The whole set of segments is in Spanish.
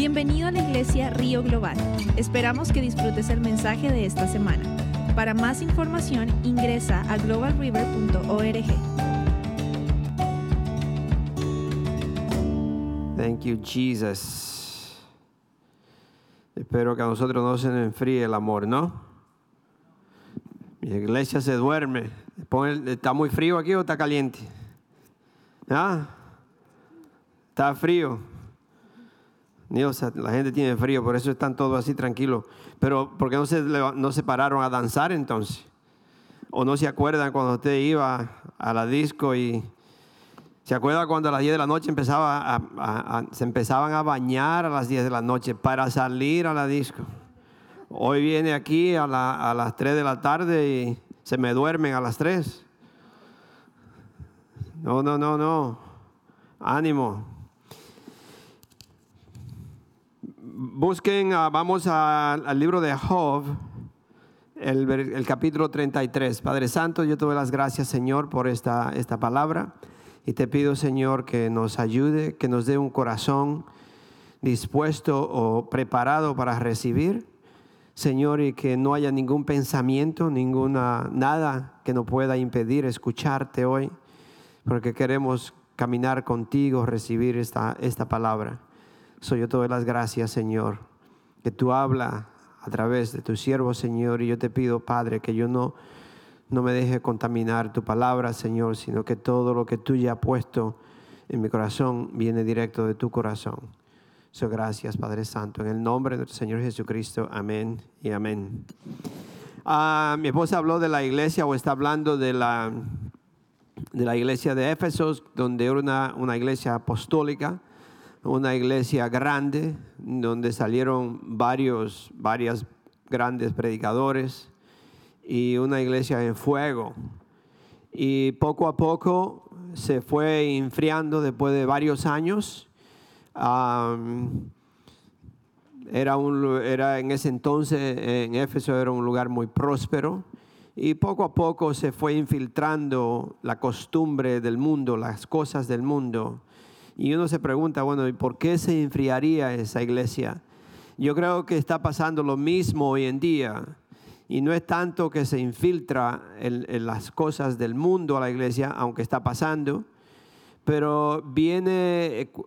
Bienvenido a la iglesia Río Global. Esperamos que disfrutes el mensaje de esta semana. Para más información ingresa a globalriver.org. Thank you, Jesus. Espero que a nosotros no se nos enfríe el amor, ¿no? Mi iglesia se duerme. ¿Está muy frío aquí o está caliente? ¿Ah? Está frío. Dios, la gente tiene frío, por eso están todos así tranquilos. Pero ¿por qué no se, no se pararon a danzar entonces? ¿O no se acuerdan cuando usted iba a la disco y se acuerda cuando a las 10 de la noche se empezaban a bañar a las 10 de la noche para salir a la disco? Hoy viene aquí a, a las 3 de la tarde y se me duermen a las 3. No, no, no, no. Ánimo. Busquen, ah, vamos a- al libro de Job, el, el capítulo 33. Padre Santo, yo te doy las gracias, Señor, por esta, esta palabra. Y te pido, Señor, que nos ayude, que nos dé un corazón dispuesto o preparado para recibir. Señor, y que no haya ningún pensamiento, ninguna, nada que nos pueda impedir escucharte hoy, porque queremos caminar contigo, recibir esta, esta palabra. Soy yo te doy las gracias, Señor, que tú habla a través de tu siervo, Señor, y yo te pido, Padre, que yo no, no me deje contaminar tu palabra, Señor, sino que todo lo que tú ya has puesto en mi corazón viene directo de tu corazón. So, gracias, Padre Santo. En el nombre de nuestro Señor Jesucristo. Amén y amén. Ah, mi esposa habló de la iglesia o está hablando de la, de la iglesia de Éfesos, donde era una, una iglesia apostólica, una iglesia grande, donde salieron varios, varias grandes predicadores y una iglesia en fuego. Y poco a poco se fue enfriando después de varios años. Era, un, era en ese entonces, en Éfeso era un lugar muy próspero y poco a poco se fue infiltrando la costumbre del mundo, las cosas del mundo. Y uno se pregunta, bueno, ¿y por qué se enfriaría esa iglesia? Yo creo que está pasando lo mismo hoy en día. Y no es tanto que se infiltra en, las cosas del mundo a la iglesia, aunque está pasando, pero viene... eh, cu-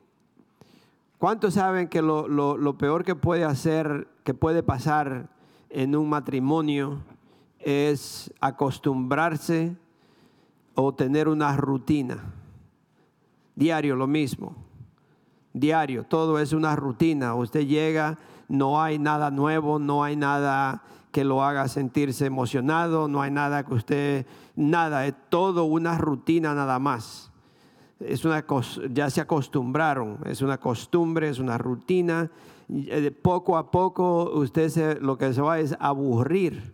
¿Cuántos saben que lo, lo- lo peor que puede hacer, que puede pasar en un matrimonio es acostumbrarse o tener una rutina? Diario lo mismo. Diario, todo es una rutina. Usted llega, no hay nada nuevo, no hay nada que lo haga sentirse emocionado, no hay nada que usted, nada, es todo una rutina nada más es una ya se acostumbraron, es una costumbre, es una rutina. Eh, poco a poco usted se- lo que se va es aburrir.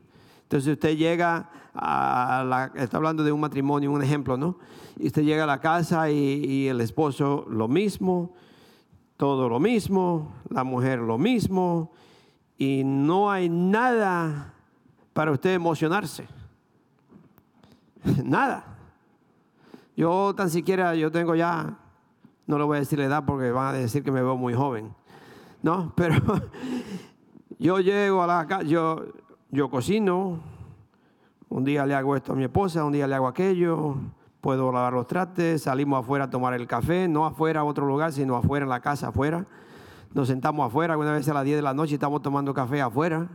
Entonces usted llega a la, está hablando de un matrimonio, un ejemplo, ¿no? Y usted llega a la casa y, el esposo lo mismo, todo lo mismo, la mujer lo mismo, y no hay nada para usted emocionarse. Nada. Yo tan siquiera, yo tengo ya, no le voy a decir la edad porque van a decir que me veo muy joven, ¿no? Pero yo llego a la casa, yo, yo cocino, un día le hago esto a mi esposa, un día le hago aquello, puedo lavar los trastes, salimos afuera a tomar el café, no afuera a otro lugar, sino afuera en la casa, afuera. Nos sentamos afuera, alguna vez a las 10 de la noche estamos tomando café afuera.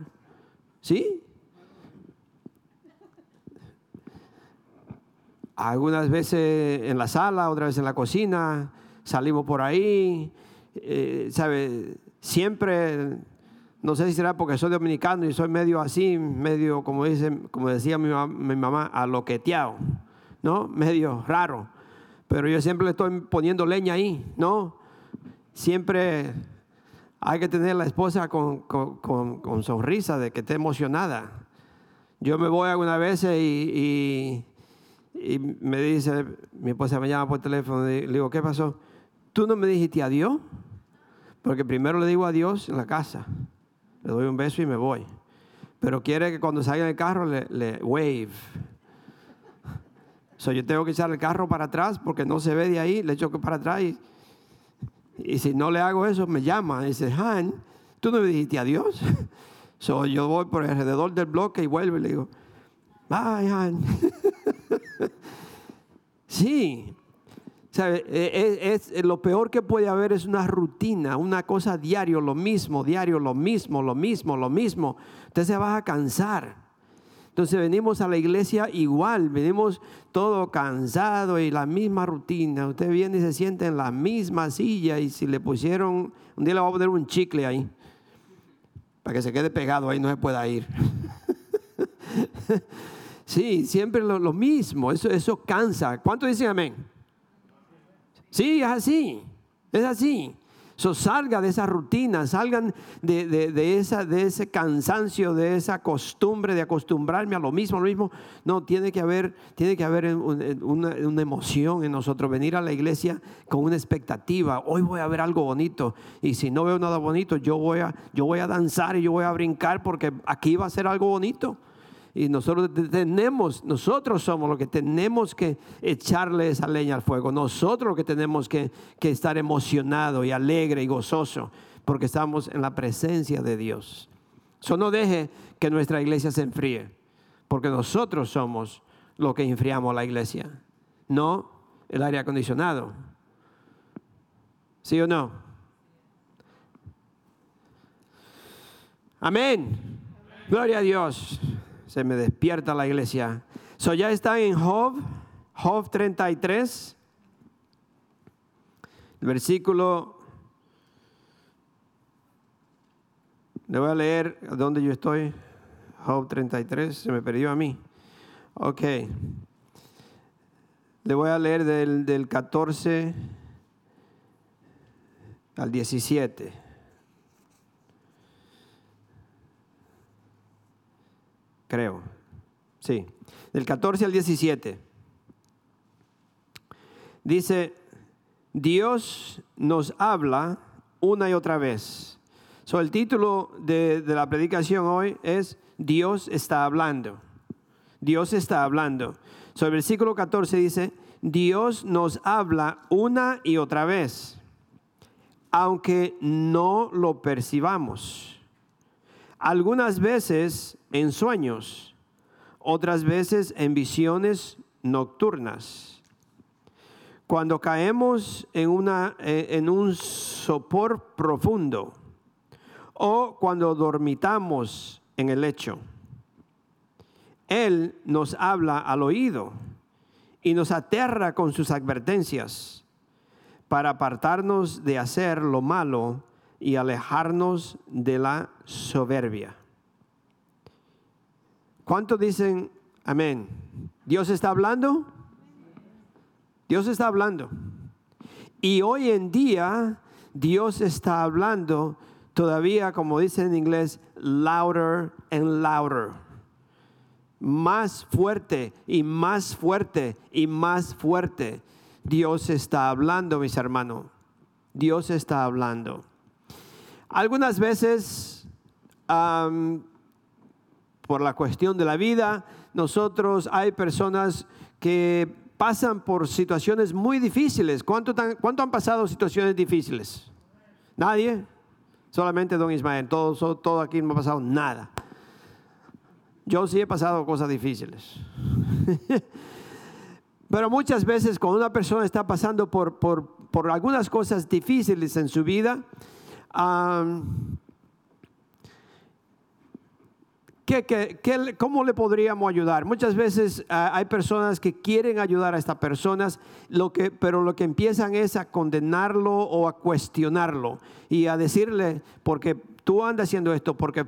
¿Sí? algunas veces en la sala, otras veces en la cocina, salimos por ahí, eh, ¿sabe? Siempre, no sé si será porque soy dominicano y soy medio así, medio, como, dice, como decía mi, mam- mi mamá, aloqueteado, ¿no? Medio raro. Pero yo siempre le estoy poniendo leña ahí, ¿no? Siempre hay que tener la esposa con- con sonrisa, de que esté emocionada. Yo me voy algunas veces y, y- y me dice, mi esposa me llama por teléfono y le digo, ¿qué pasó? ¿Tú no me dijiste adiós? Porque primero le digo adiós en la casa. Le doy un beso y me voy. Pero quiere que cuando salga del carro le, wave. So, yo tengo que echar el carro para atrás porque no se ve de ahí. Le echo para atrás y Y si no le hago eso, me llama. Y dice, Han, ¿tú no me dijiste adiós? So, yo voy por alrededor del bloque y vuelvo y le digo, bye, Han. sí. ¿Sabe? Es, es, lo peor que puede haber es una rutina, una cosa diario, lo mismo, diario, lo mismo, lo mismo, lo mismo. Usted se va a cansar. Entonces venimos a la iglesia igual, venimos todo cansado y la misma rutina. Usted viene y se siente en la misma silla y si le pusieron, un día le va a poner un chicle ahí, para que se quede pegado ahí, no se pueda ir. sí, siempre lo, mismo, eso, eso cansa. ¿Cuánto dicen amén? Sí, es así, es así. So, salga de esa rutina, salgan de, esa, de ese cansancio, de esa costumbre de acostumbrarme a lo mismo, lo mismo. No, tiene que haber, tiene que haber una, emoción en nosotros, venir a la iglesia con una expectativa. Hoy voy a ver algo bonito y si no veo nada bonito, yo voy a, yo voy a danzar y yo voy a brincar porque aquí va a ser algo bonito. Y nosotros tenemos, nosotros somos los que tenemos que echarle esa leña al fuego. Nosotros los que tenemos que, estar emocionado y alegre y gozoso porque estamos en la presencia de Dios. Eso no deje que nuestra iglesia se enfríe, porque nosotros somos los que enfriamos la iglesia, no el aire acondicionado. ¿Sí o no? Amén. Gloria a Dios se me despierta la iglesia. So ya está en Job, Job 33, el versículo. Le voy a leer dónde yo estoy. Job 33, se me perdió a mí. Ok. Le voy a leer del, del 14 al 17. Creo. Sí, del 14 al 17. Dice, Dios nos habla una y otra vez. So, el título de, la predicación hoy es Dios está hablando. Dios está hablando. So, el versículo 14 dice, Dios nos habla una y otra vez, aunque no lo percibamos. Algunas veces en sueños, otras veces en visiones nocturnas. Cuando caemos en, una, eh, en un sopor profundo o cuando dormitamos en el lecho. Él nos habla al oído y nos aterra con sus advertencias para apartarnos de hacer lo malo y alejarnos de la soberbia. ¿Cuántos dicen amén? ¿Dios está hablando? Dios está hablando. Y hoy en día Dios está hablando todavía, como dice en inglés, louder and louder. Más fuerte y más fuerte y más fuerte. Dios está hablando, mis hermanos. Dios está hablando. Algunas veces por la cuestión de la vida. Nosotros hay personas que pasan por situaciones muy difíciles. ¿Cuánto, cuánto han pasado situaciones difíciles? ¿Nadie? Solamente don Ismael. Todo, todo aquí no ha pasado nada. Yo sí he pasado cosas difíciles. Pero muchas veces cuando una persona está pasando por, por, por algunas cosas difíciles en su vida, cómo le podríamos ayudar? Muchas veces ah, hay personas que quieren ayudar a estas personas, pero lo que empiezan es a condenarlo o a cuestionarlo y a decirle, porque tú andas haciendo esto, porque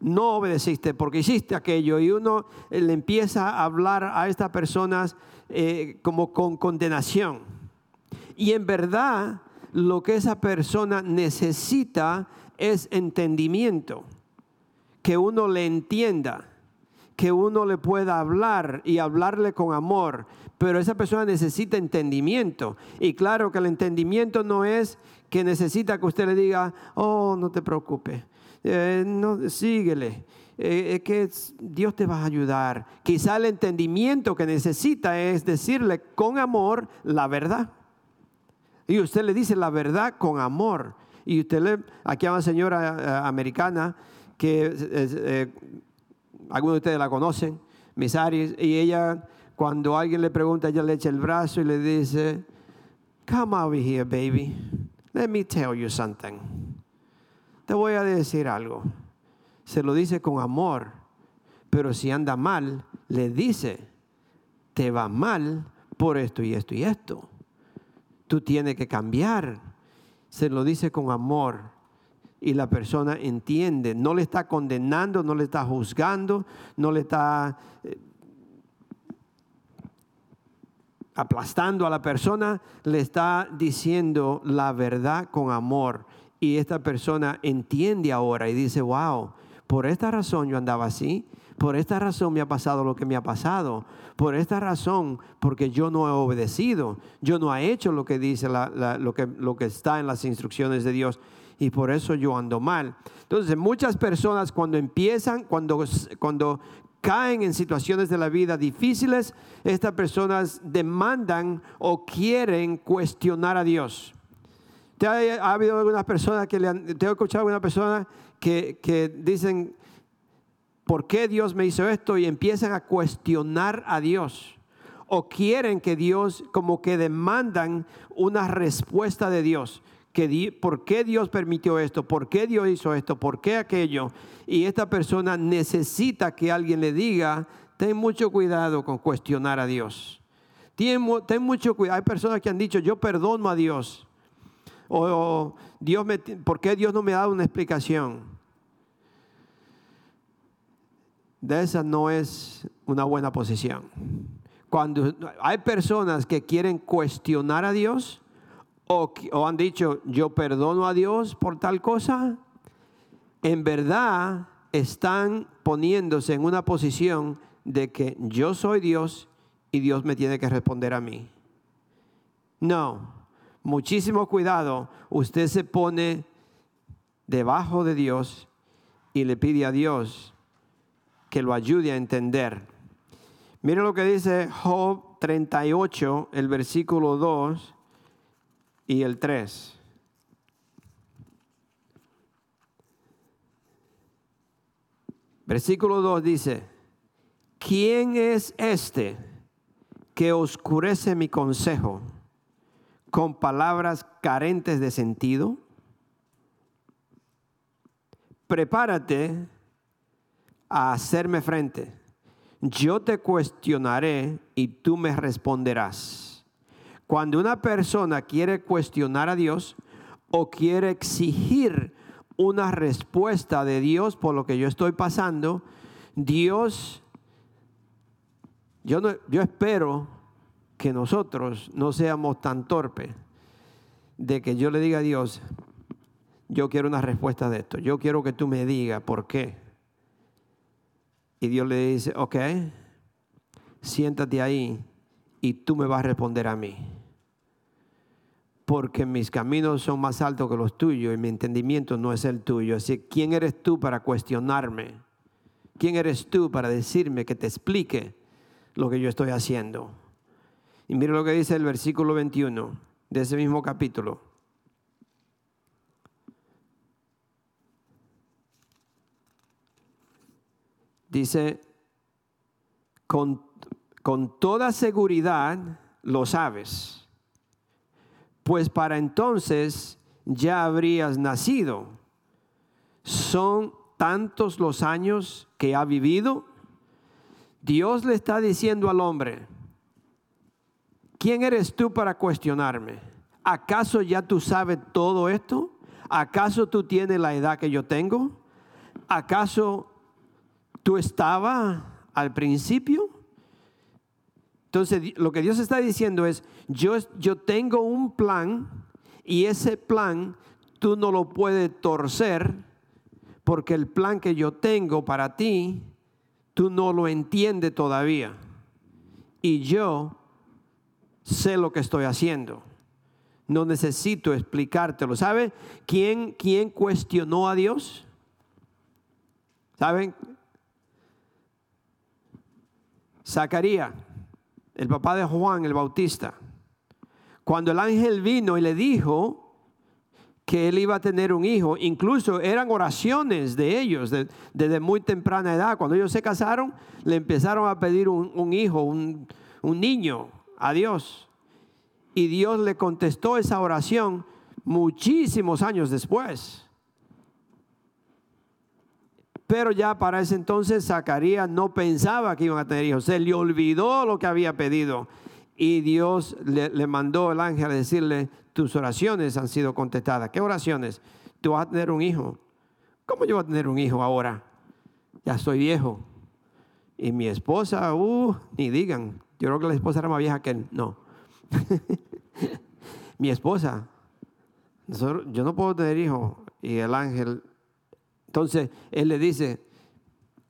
no obedeciste, porque hiciste aquello, y uno eh, le empieza a hablar a estas personas eh, como con condenación. Y en verdad lo que esa persona necesita es entendimiento que uno le entienda, que uno le pueda hablar y hablarle con amor, pero esa persona necesita entendimiento. Y claro que el entendimiento no es que necesita que usted le diga, oh, no te preocupes, eh, no, síguele. Eh, que Dios te va a ayudar. Quizá el entendimiento que necesita es decirle con amor la verdad. Y usted le dice la verdad con amor. Y usted le, aquí a una señora eh, americana que eh, algunos de ustedes la conocen, Miss Aries, y ella, cuando alguien le pregunta, ella le echa el brazo y le dice, come over here, baby. Let me tell you something. Te voy a decir algo. Se lo dice con amor, pero si anda mal, le dice, te va mal por esto y esto y esto. Tú tienes que cambiar. Se lo dice con amor y la persona entiende. No le está condenando, no le está juzgando, no le está eh, aplastando a la persona, le está diciendo la verdad con amor. Y esta persona entiende ahora y dice, wow, por esta razón yo andaba así, por esta razón me ha pasado lo que me ha pasado. Por esta razón, porque yo no he obedecido. Yo no he hecho lo que dice lo, que, lo que está en las instrucciones de Dios. Y por eso yo ando mal. Entonces, muchas personas cuando empiezan, cuando, cuando caen en situaciones de la vida difíciles, estas personas demandan o quieren cuestionar a Dios. ¿Te ha, habido algunas personas que le han, he escuchado alguna persona que, que dicen, ¿por qué Dios me hizo esto? Y empiezan a cuestionar a Dios. O quieren que Dios, como que demandan una respuesta de Dios. ¿Por qué Dios permitió esto? ¿Por qué Dios hizo esto? ¿Por qué aquello? Y esta persona necesita que alguien le diga, ten mucho cuidado con cuestionar a Dios. Ten, mucho cuidado. Hay personas que han dicho, yo perdono a Dios. O, Dios me, ¿por qué Dios no me ha dado una explicación? de esa no es una buena posición. Cuando hay personas que quieren cuestionar a Dios o, han dicho yo perdono a Dios por tal cosa, en verdad están poniéndose en una posición de que yo soy Dios y Dios me tiene que responder a mí. No, muchísimo cuidado, usted se pone debajo de Dios y le pide a Dios que lo ayude a entender. Mire lo que dice Job 38, el versículo 2 y el 3. Versículo 2 dice, ¿quién es este que oscurece mi consejo con palabras carentes de sentido? Prepárate a hacerme frente. Yo te cuestionaré y tú me responderás. Cuando una persona quiere cuestionar a Dios o quiere exigir una respuesta de Dios por lo que yo estoy pasando, Dios, yo, no, yo espero que nosotros no seamos tan torpes de que yo le diga a Dios, yo quiero una respuesta de esto, yo quiero que tú me digas por qué. Y Dios le dice, ok, siéntate ahí y tú me vas a responder a mí. Porque mis caminos son más altos que los tuyos y mi entendimiento no es el tuyo. Así, ¿quién eres tú para cuestionarme? ¿Quién eres tú para decirme que te explique lo que yo estoy haciendo? Y mire lo que dice el versículo 21 de ese mismo capítulo. Dice, con, con toda seguridad lo sabes, pues para entonces ya habrías nacido. Son tantos los años que ha vivido. Dios le está diciendo al hombre, ¿quién eres tú para cuestionarme? ¿Acaso ya tú sabes todo esto? ¿Acaso tú tienes la edad que yo tengo? ¿Acaso tú estabas al principio. Entonces, lo que Dios está diciendo es, yo, yo tengo un plan y ese plan tú no lo puedes torcer porque el plan que yo tengo para ti, tú no lo entiendes todavía. Y yo sé lo que estoy haciendo. No necesito explicártelo. ¿Sabe quién, quién cuestionó a Dios? ¿Saben? Zacarías, el papá de Juan el Bautista, Cuando el ángel vino y le dijo que él iba a tener un hijo, incluso eran oraciones de ellos desde muy temprana edad. Cuando ellos se casaron, le empezaron a pedir un, hijo, un, niño a Dios. Y Dios le contestó esa oración muchísimos años después. Pero ya para ese entonces Zacarías no pensaba que iban a tener hijos. Se le olvidó lo que había pedido. Y Dios le, mandó el ángel a decirle, tus oraciones han sido contestadas. ¿Qué oraciones? Tú vas a tener un hijo. ¿Cómo yo voy a tener un hijo ahora? Ya soy viejo. Y mi esposa, uh, ni digan. Yo creo que la esposa era más vieja que él. No. mi esposa. Yo no puedo tener hijo. Y el ángel entonces él le dice,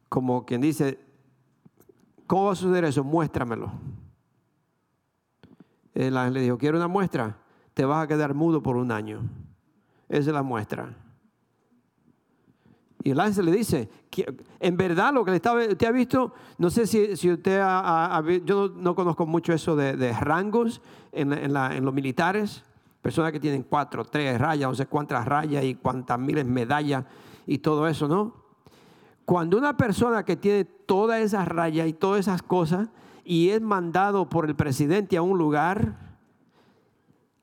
como quien dice, ¿cómo va a suceder eso? Muéstramelo. El ángel le dijo, quiero una muestra, te vas a quedar mudo por un año. Esa es la muestra. Y el ángel le dice, en verdad lo que le estaba, usted ha visto, no sé si, usted ha, yo no, conozco mucho eso de, rangos en, en, los militares, personas que tienen cuatro, tres rayas, no sé cuántas rayas y cuántas miles medallas y todo eso, ¿no? Cuando una persona que tiene todas esas rayas y todas esas cosas y es mandado por el presidente a un lugar,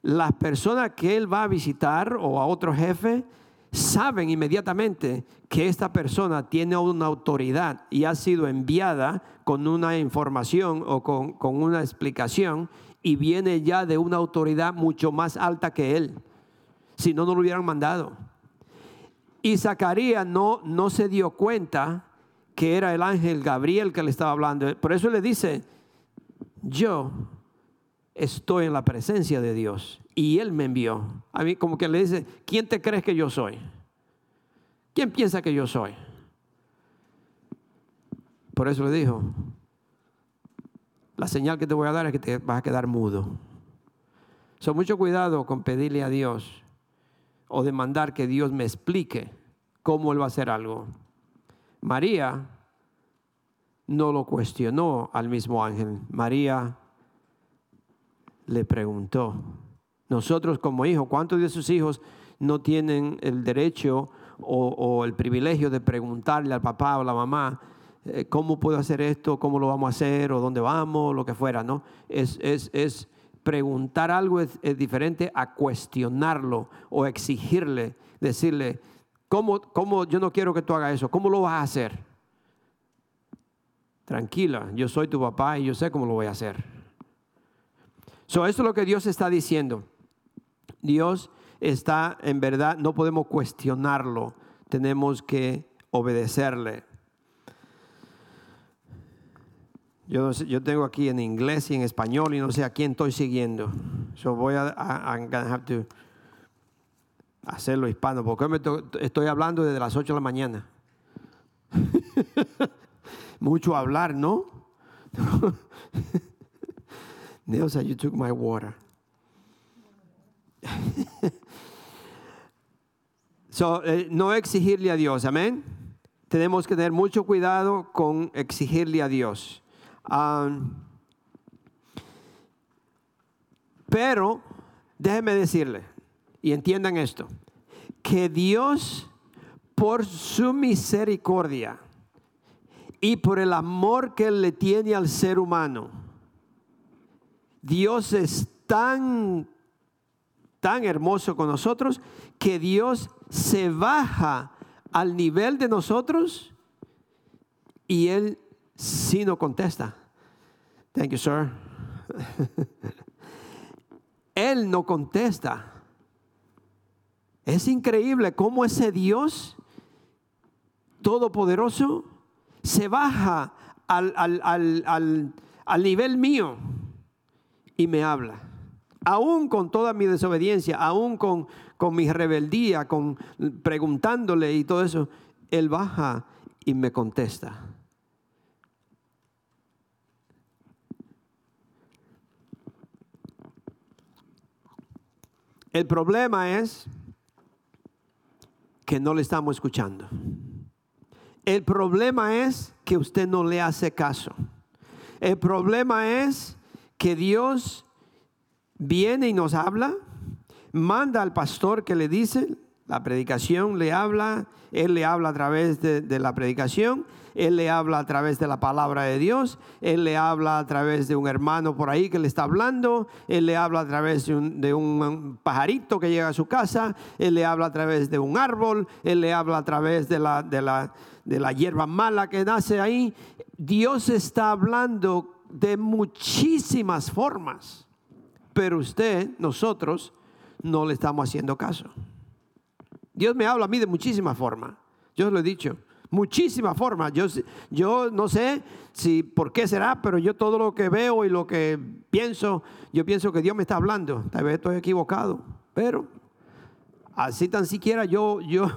las personas que él va a visitar o a otro jefe saben inmediatamente que esta persona tiene una autoridad y ha sido enviada con una información o con, con una explicación y viene ya de una autoridad mucho más alta que él. Si no, no lo hubieran mandado. Y Zacarías no, no se dio cuenta que era el ángel Gabriel que le estaba hablando. Por eso le dice, yo estoy en la presencia de Dios y Él me envió. A mí como que le dice, ¿quién te crees que yo soy? ¿Quién piensa que yo soy? Por eso le dijo, la señal que te voy a dar es que te vas a quedar mudo. So, mucho cuidado con pedirle a Dios o demandar que Dios me explique cómo Él va a hacer algo. María no lo cuestionó al mismo ángel. María le preguntó. Nosotros como hijos, ¿cuántos de sus hijos no tienen el derecho o, el privilegio de preguntarle al papá o la mamá, eh, ¿cómo puedo hacer esto? ¿Cómo lo vamos a hacer? ¿O dónde vamos? Lo que fuera, ¿no? Es, es, es preguntar algo es, diferente a cuestionarlo o exigirle, decirle, ¿cómo, ¿cómo, yo no quiero que tú hagas eso? ¿Cómo lo vas a hacer? Tranquila, yo soy tu papá y yo sé cómo lo voy a hacer. So, esto es lo que Dios está diciendo. Dios está, en verdad, no podemos cuestionarlo, tenemos que obedecerle. Yo, yo tengo aquí en inglés y en español y no sé a quién estoy siguiendo. So voy a, have to hacerlo hispano, porque me estoy hablando desde las 8 de la mañana. Mucho hablar, ¿no? Nelson, you took my water. so, eh, no exigirle a Dios, amén. Tenemos que tener mucho cuidado con exigirle a Dios pero déjenme decirle, y entiendan esto, que Dios, por su misericordia y por el amor que le tiene al ser humano, Dios es tan, tan hermoso con nosotros que Dios se baja al nivel de nosotros y Él sí no contesta. Thank you, sir. Él no contesta. Es increíble cómo ese Dios todopoderoso se baja al, al, nivel mío y me habla. Aún con toda mi desobediencia, aún con, con mi rebeldía, con preguntándole y todo eso, Él baja y me contesta. El problema es que no le estamos escuchando. El problema es que usted no le hace caso. El problema es que Dios viene y nos habla, manda al pastor que le dice, la predicación le habla, él le habla a través de, la predicación él le habla a través de la palabra de Dios, Él le habla a través de un hermano por ahí que le está hablando, Él le habla a través de un, pajarito que llega a su casa, Él le habla a través de un árbol, Él le habla a través de la, de la, de la hierba mala que nace ahí. Dios está hablando de muchísimas formas, pero usted, nosotros, no le estamos haciendo caso. Dios me habla a mí de muchísimas formas. Yo lo he dicho muchísimas formas. Yo, yo no sé si por qué será, pero yo todo lo que veo y lo que pienso, yo pienso que Dios me está hablando. Tal vez estoy equivocado, pero así tan siquiera yo, yo,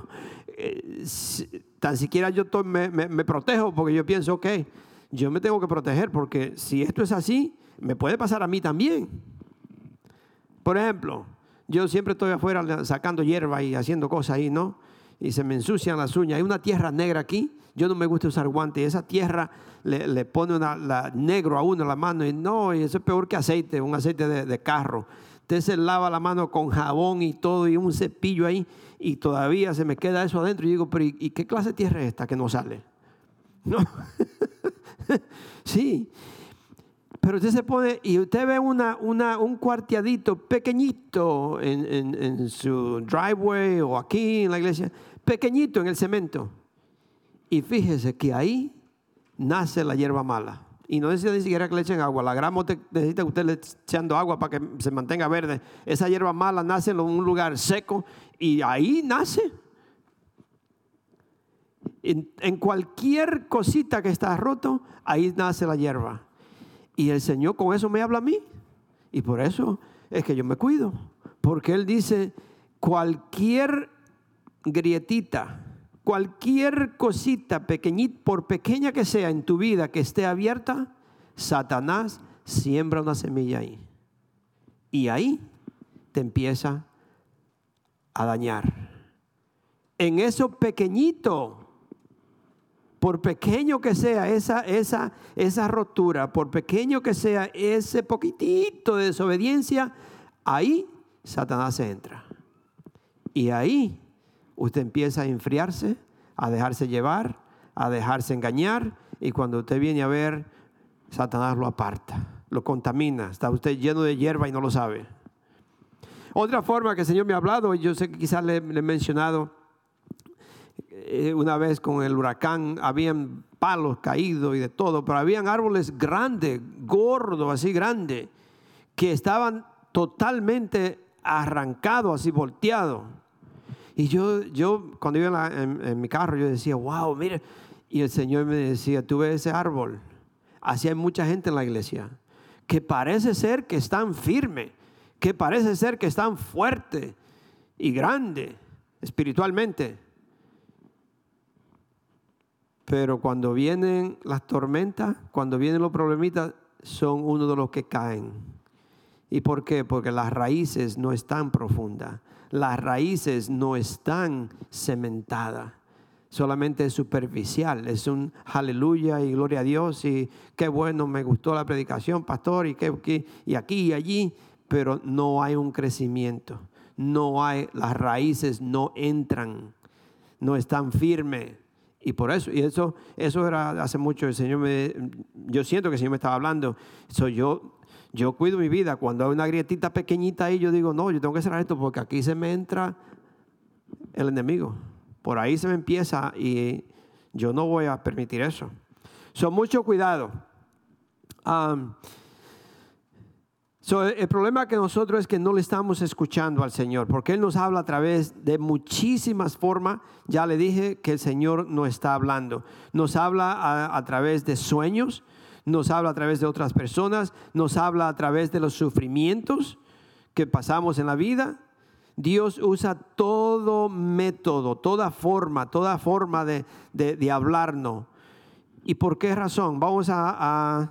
eh, tan siquiera yo me, me, protejo porque yo pienso, que yo me tengo que proteger porque si esto es así, me puede pasar a mí también. Por ejemplo, yo siempre estoy afuera sacando hierba y haciendo cosas ahí, ¿no? Y se me ensucian las uñas. Hay una tierra negra aquí. Yo no me gusta usar guantes. Esa tierra le, pone una, la, negro a uno la mano y no, y eso es peor que aceite, un aceite de, carro. Usted se lava la mano con jabón y todo y un cepillo ahí y todavía se me queda eso adentro. Y digo, pero ¿y qué clase de tierra es esta que no sale? No. sí. Pero usted se pone y usted ve una, una, un cuarteadito pequeñito en, en, su driveway o aquí en la iglesia, pequeñito en el cemento. Y fíjese que ahí nace la hierba mala. Y no necesita ni siquiera que le echen agua. La grama necesita que usted le echando agua para que se mantenga verde. Esa hierba mala nace en un lugar seco y ahí nace. En, en cualquier cosita que está roto, ahí nace la hierba. Y el Señor con eso me habla a mí. Y por eso es que yo me cuido. Porque Él dice, cualquier grietita, cualquier cosita pequeñita, por pequeña que sea en tu vida que esté abierta, Satanás siembra una semilla ahí. Y ahí te empieza a dañar. En eso pequeñito por pequeño que sea esa, esa, esa rotura, por pequeño que sea ese poquitito de desobediencia, ahí Satanás entra. Y ahí usted empieza a enfriarse, a dejarse llevar, a dejarse engañar, y cuando usted viene a ver, Satanás lo aparta, lo contamina, está usted lleno de hierba y no lo sabe. Otra forma que el Señor me ha hablado, y yo sé que quizás le, he mencionado, una vez con el huracán, habían palos caídos y de todo, pero habían árboles grandes, gordos, así grandes, que estaban totalmente arrancados, así volteados. Y yo, yo cuando iba en, mi carro, yo decía, wow, mire. Y el Señor me decía, tú ves ese árbol. Así hay mucha gente en la iglesia que parece ser que están firmes, que parece ser que están fuertes y grandes espiritualmente. Pero cuando vienen las tormentas, cuando vienen los problemitas, son uno de los que caen. ¿Y por qué? Porque las raíces no están profundas. Las raíces no están cementadas. Solamente es superficial. Es un aleluya y gloria a Dios. Y qué bueno, me gustó la predicación, pastor. Y, qué, y aquí y allí. Pero no hay un crecimiento. No hay, las raíces no entran. No están firmes y por eso, y eso, eso era hace mucho, el Señor me, yo siento que el Señor me estaba hablando. Soy yo, yo cuido mi vida. Cuando hay una grietita pequeñita ahí, yo digo, no, yo tengo que cerrar esto porque aquí se me entra el enemigo. Por ahí se me empieza y yo no voy a permitir eso. Son mucho cuidado el problema que nosotros es que no le estamos escuchando al Señor, porque Él nos habla a través de muchísimas formas. Ya le dije que el Señor no está hablando. Nos habla a, través de sueños, nos habla a través de otras personas, nos habla a través de los sufrimientos que pasamos en la vida. Dios usa todo método, toda forma, toda forma de, hablarnos. ¿Y por qué razón? Vamos a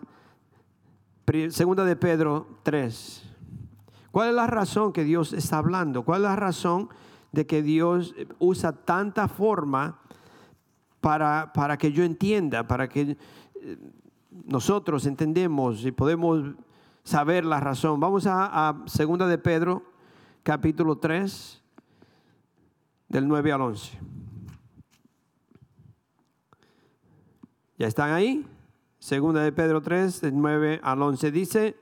Segunda de Pedro 3. ¿Cuál es la razón que Dios está hablando? ¿Cuál es la razón de que Dios usa tanta forma para, para que yo entienda, para que eh, nosotros entendemos y podemos saber la razón. Vamos a, a segunda de Pedro, capítulo 3, del 9 al 11. ¿Ya están ahí? Segunda de Pedro 3, del 9 al 11 dice,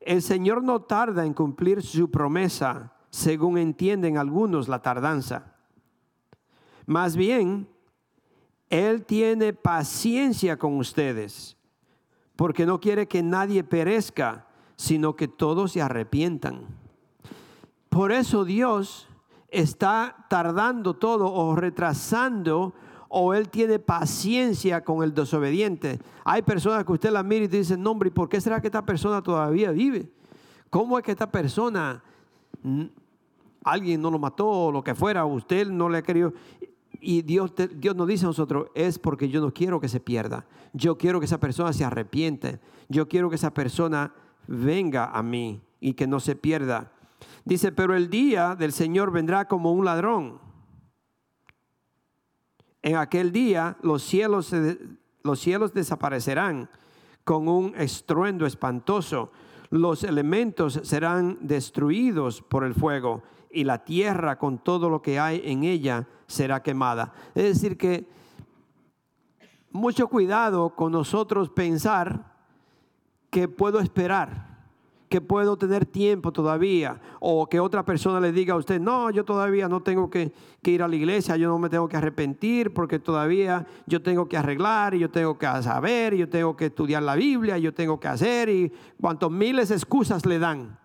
el Señor no tarda en cumplir su promesa, según entienden algunos la tardanza. Más bien, Él tiene paciencia con ustedes, porque no quiere que nadie perezca, sino que todos se arrepientan. Por eso Dios está tardando todo o retrasando o él tiene paciencia con el desobediente. Hay personas que usted la mira y dice, no hombre, ¿por qué será que esta persona todavía vive? ¿Cómo es que esta persona, alguien no lo mató o lo que fuera, usted no le ha querido? Y Dios, Dios nos dice a nosotros, es porque yo no quiero que se pierda. Yo quiero que esa persona se arrepiente. Yo quiero que esa persona venga a mí y que no se pierda. Dice, pero el día del Señor vendrá como un ladrón en aquel día los cielos, los cielos desaparecerán con un estruendo espantoso. Los elementos serán destruidos por el fuego y la tierra con todo lo que hay en ella será quemada. Es decir, que mucho cuidado con nosotros pensar que puedo esperar que puedo tener tiempo todavía, o que otra persona le diga a usted, no, yo todavía no tengo que, ir a la iglesia, yo no me tengo que arrepentir porque todavía yo tengo que arreglar, y yo tengo que saber, y yo tengo que estudiar la Biblia, y yo tengo que hacer, y cuantos miles de excusas le dan.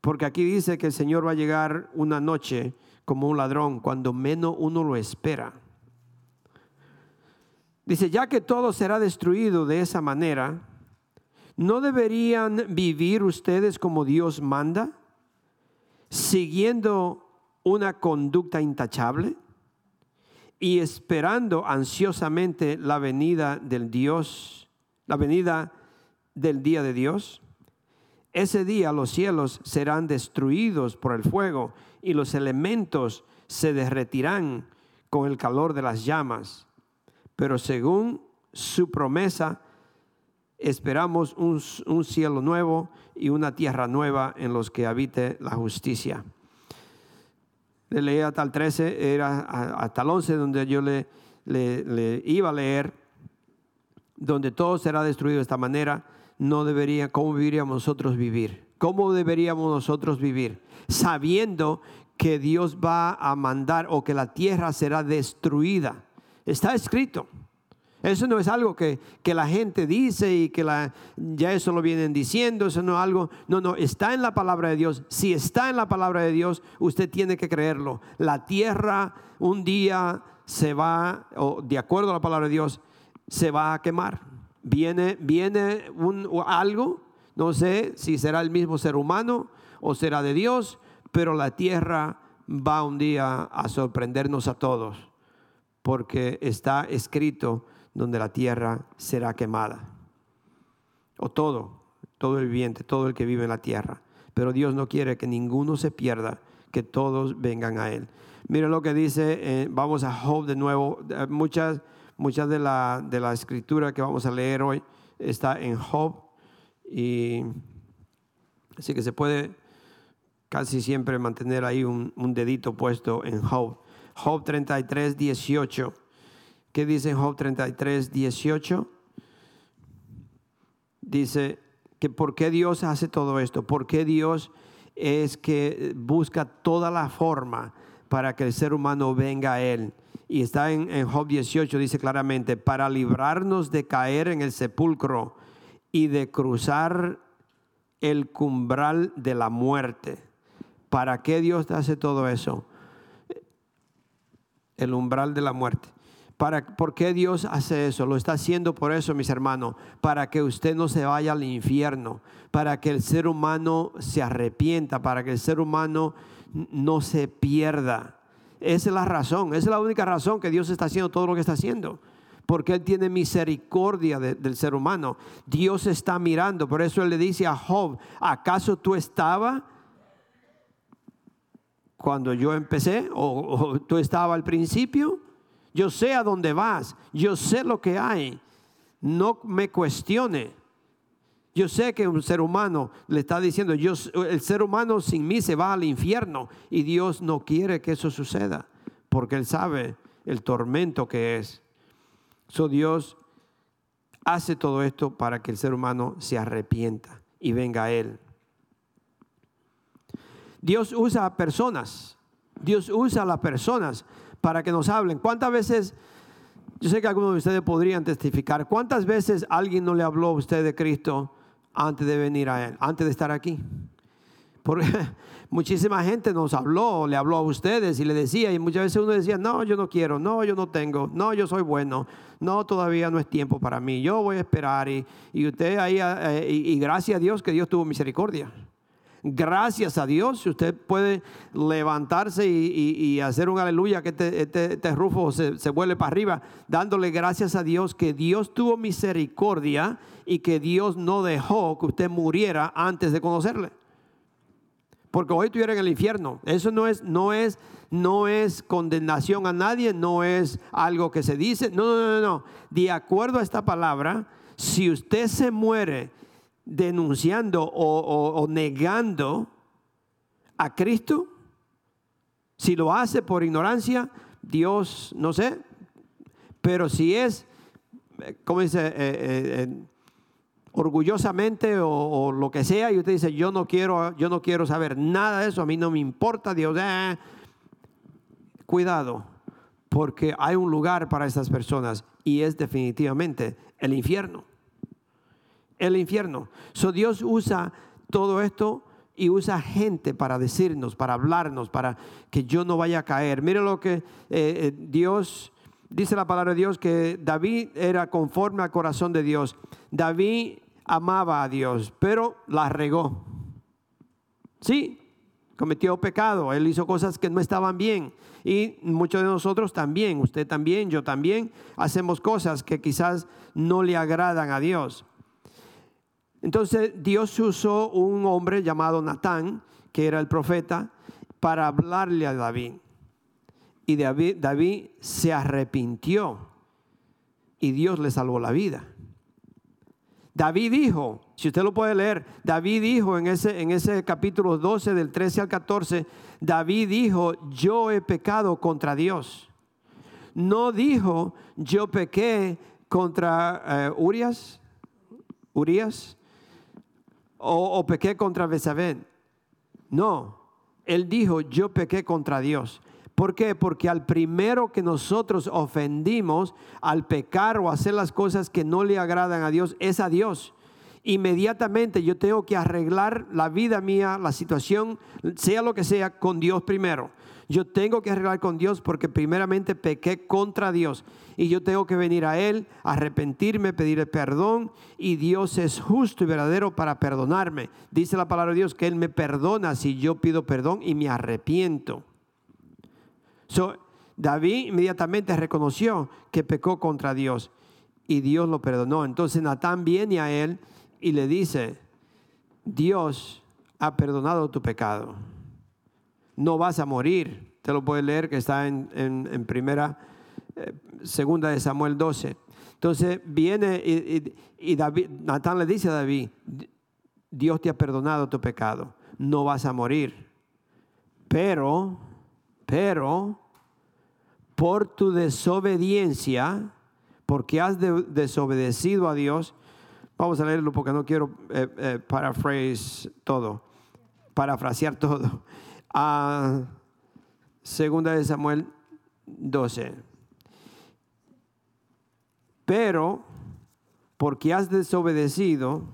Porque aquí dice que el Señor va a llegar una noche como un ladrón, cuando menos uno lo espera. Dice, ya que todo será destruido de esa manera, ¿No deberían vivir ustedes como Dios manda? Siguiendo una conducta intachable y esperando ansiosamente la venida del Dios, la venida del día de Dios. Ese día los cielos serán destruidos por el fuego y los elementos se derretirán con el calor de las llamas. Pero según su promesa, esperamos un, cielo nuevo y una tierra nueva en los que habite la justicia. Le leía hasta el 13, era hasta el 11 donde yo le, iba a leer, donde todo será destruido de esta manera, no debería, ¿cómo viviríamos nosotros vivir? ¿Cómo deberíamos nosotros vivir? Sabiendo que Dios va a mandar o que la tierra será destruida. Está escrito. Eso no es algo que, la gente dice y que la, ya eso lo vienen diciendo, eso no es algo, no, no, está en la palabra de Dios. Si está en la palabra de Dios, usted tiene que creerlo. La tierra un día se va, o de acuerdo a la palabra de Dios, se va a quemar. Viene, viene un, algo, no sé si será el mismo ser humano o será de Dios, pero la tierra va un día a sorprendernos a todos, porque está escrito donde la tierra será quemada. O todo, todo el viviente, todo el que vive en la tierra. Pero Dios no quiere que ninguno se pierda, que todos vengan a Él. Miren lo que dice, eh, vamos a Job de nuevo. Eh, muchas, muchas de la, de la escritura que vamos a leer hoy está en Job. Y así que se puede casi siempre mantener ahí un, un dedito puesto en Job. Job 33, 18. ¿Qué dice Job 33, 18? Dice que por qué Dios hace todo esto, por qué Dios es que busca toda la forma para que el ser humano venga a Él. Y está en, Job 18, dice claramente, para librarnos de caer en el sepulcro y de cruzar el cumbral de la muerte. ¿Para qué Dios hace todo eso? El umbral de la muerte. ¿Por qué Dios hace eso? Lo está haciendo por eso, mis hermanos, para que usted no se vaya al infierno, para que el ser humano se arrepienta, para que el ser humano no se pierda. Esa es la razón, esa es la única razón que Dios está haciendo todo lo que está haciendo. Porque Él tiene misericordia del ser humano. Dios está mirando. Por eso Él le dice a Job, ¿acaso tú estabas cuando yo empecé? ¿O, o tú estabas al principio? Yo sé a dónde vas. Yo sé lo que hay. No me cuestione. Yo sé que un ser humano le está diciendo, el ser humano sin mí se va al infierno y Dios no quiere que eso suceda porque Él sabe el tormento que es. So Dios hace todo esto para que el ser humano se arrepienta y venga a Él. Dios usa a personas, Dios usa a las personas para que nos hablen. ¿Cuántas veces, yo sé que algunos de ustedes podrían testificar, cuántas veces alguien no le habló a usted de Cristo antes de venir a Él, antes de estar aquí? Porque muchísima gente nos habló, le habló a ustedes y le decía, y muchas veces uno decía, no, yo no quiero, no, yo no tengo, no, yo soy bueno, no, todavía no es tiempo para mí, yo voy a esperar. Y, usted ahí, eh, y, gracias a Dios que Dios tuvo misericordia. Gracias a Dios, usted puede levantarse y, hacer un aleluya, que este, este, este rufo se, se vuelve para arriba, dándole gracias a Dios que Dios tuvo misericordia y que Dios no dejó que usted muriera antes de conocerle porque hoy estuviera en el infierno. Eso no es, no es, no es condenación a nadie, no es algo que se dice. No, no, no, no. De acuerdo a esta palabra, si usted se muere denunciando o, negando a Cristo, si lo hace por ignorancia, Dios, no sé, pero si es, como dice, eh, eh, eh, orgullosamente o, lo que sea y usted dice yo no quiero yo no quiero saber nada de eso a mí no me importa Dios eh". cuidado porque hay un lugar para esas personas y es definitivamente el infierno el infierno so Dios usa todo esto y usa gente para decirnos para hablarnos para que yo no vaya a caer mire lo que eh, eh, Dios dice la palabra de Dios que David era conforme al corazón de Dios. David amaba a Dios, pero la regó. Sí, cometió pecado, él hizo cosas que no estaban bien. Y muchos de nosotros también, usted también, yo también, hacemos cosas que quizás no le agradan a Dios. Entonces Dios usó un hombre llamado Natán, que era el profeta, para hablarle a David. Y David, David se arrepintió y Dios le salvó la vida. David dijo, si usted lo puede leer, David dijo en ese, en ese capítulo 12 del 13 al 14, David dijo, yo he pecado contra Dios. No dijo, yo pequé contra eh, Urias, Urias, o, pequé contra Besabén. No, él dijo, yo pequé contra Dios. ¿Por qué? Porque al primero que nosotros ofendimos, al pecar o hacer las cosas que no le agradan a Dios, es a Dios. Inmediatamente yo tengo que arreglar la vida mía, la situación, sea lo que sea, con Dios primero. Yo tengo que arreglar con Dios porque primeramente pequé contra Dios y yo tengo que venir a Él, arrepentirme, pedirle perdón y Dios es justo y verdadero para perdonarme. Dice la palabra de Dios que Él me perdona si yo pido perdón y me arrepiento. David inmediatamente reconoció que pecó contra Dios y Dios lo perdonó. Entonces Natán viene a él y le dice, Dios ha perdonado tu pecado. No vas a morir. Te lo puedes leer que está en, primera, eh, segunda de Samuel 12. Entonces viene y, y David, Natán le dice a David, Dios te ha perdonado tu pecado. No vas a morir. Pero, pero, por tu desobediencia, porque has desobedecido a Dios. Vamos a leerlo porque no quiero eh, eh, paraphrase todo, parafrasear todo. Ah, segunda de Samuel 12. Pero, porque has desobedecido,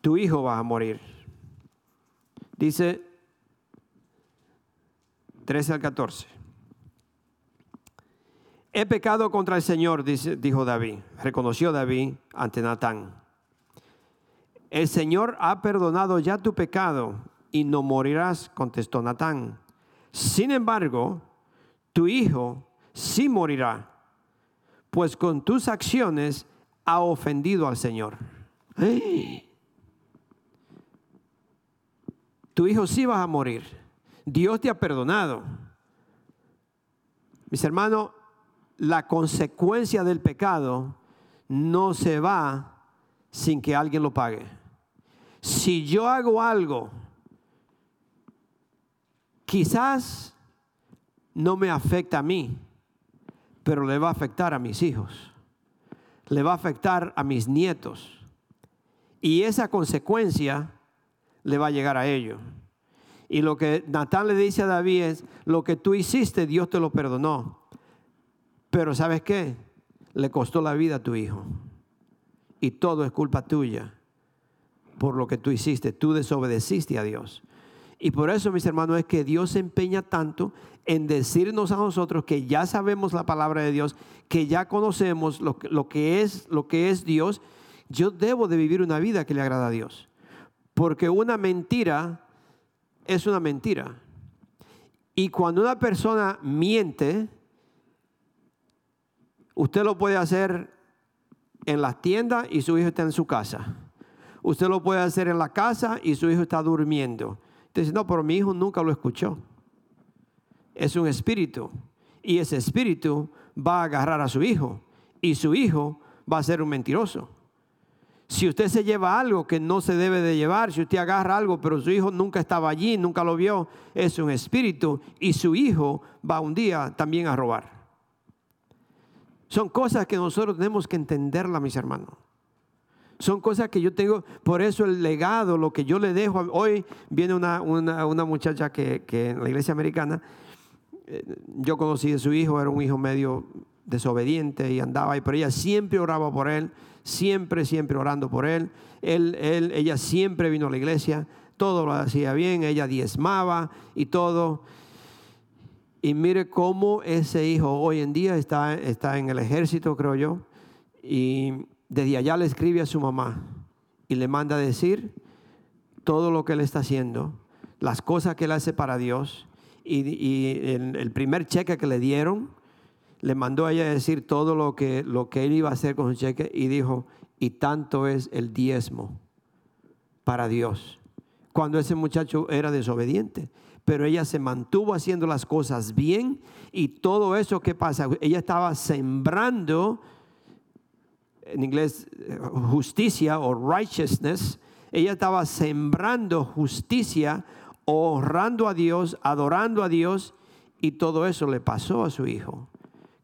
tu hijo va a morir. Dice 13 al 14. He pecado contra el Señor, dijo David, reconoció David ante Natán. El Señor ha perdonado ya tu pecado y no morirás, contestó Natán. Sin embargo, tu hijo sí morirá, pues con tus acciones ha ofendido al Señor. Tu hijo sí va a morir Dios te ha perdonado. Mis hermanos, la consecuencia del pecado no se va sin que alguien lo pague. Si yo hago algo, quizás no me afecta a mí, pero le va a afectar a mis hijos, le va a afectar a mis nietos. Y esa consecuencia le va a llegar a ellos. Y lo que Natán le dice a David es, lo que tú hiciste, Dios te lo perdonó. Pero ¿sabes qué? Le costó la vida a tu hijo. Y todo es culpa tuya por lo que tú hiciste. Tú desobedeciste a Dios. Y por eso, mis hermanos, es que Dios se empeña tanto en decirnos a nosotros que ya sabemos la palabra de Dios, que ya conocemos lo, que es, lo que es Dios. Yo debo de vivir una vida que le agrada a Dios. Porque una mentira es una mentira. Y cuando una persona miente, usted lo puede hacer en las tiendas y su hijo está en su casa. Usted lo puede hacer en la casa y su hijo está durmiendo. Entonces, no, pero mi hijo nunca lo escuchó. Es un espíritu. Y ese espíritu va a agarrar a su hijo. Y su hijo va a ser un mentiroso. Si usted se lleva algo que no se debe de llevar, si usted agarra algo, pero su hijo nunca estaba allí, nunca lo vio, es un espíritu y su hijo va un día también a robar. Son cosas que nosotros tenemos que entenderla, mis hermanos. Son cosas que yo tengo, por eso el legado, lo que yo le dejo. Hoy viene una, muchacha que, que, en la iglesia americana, eh, yo conocí a su hijo, era un hijo medio desobediente y andaba ahí, pero ella siempre oraba por él siempre, siempre orando por él. él, él ella siempre vino a la iglesia, todo lo hacía bien, ella diezmaba y todo. Y mire cómo ese hijo hoy en día está, está en el ejército, creo yo, y desde allá le escribe a su mamá y le manda a decir todo lo que él está haciendo, las cosas que él hace para Dios. Y, el primer cheque que le dieron, le mandó a ella decir todo lo que, lo que él iba a hacer con su cheque y dijo, y tanto es el diezmo para Dios. Cuando ese muchacho era desobediente, pero ella se mantuvo haciendo las cosas bien y todo eso que pasa, ella estaba sembrando, en inglés, justicia o righteousness, ella estaba sembrando justicia, honrando a Dios, adorando a Dios, y todo eso le pasó a su hijo.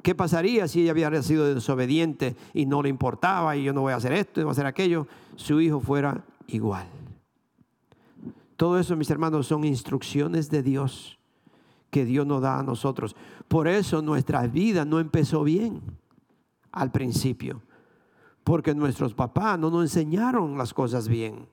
¿Qué pasaría si ella hubiera sido desobediente y no le importaba y yo no voy a hacer esto, no voy a hacer aquello? Su hijo fuera igual. Todo eso, mis hermanos, son instrucciones de Dios que Dios nos da a nosotros. Por eso nuestra vida no empezó bien al principio, porque nuestros papás no nos enseñaron las cosas bien.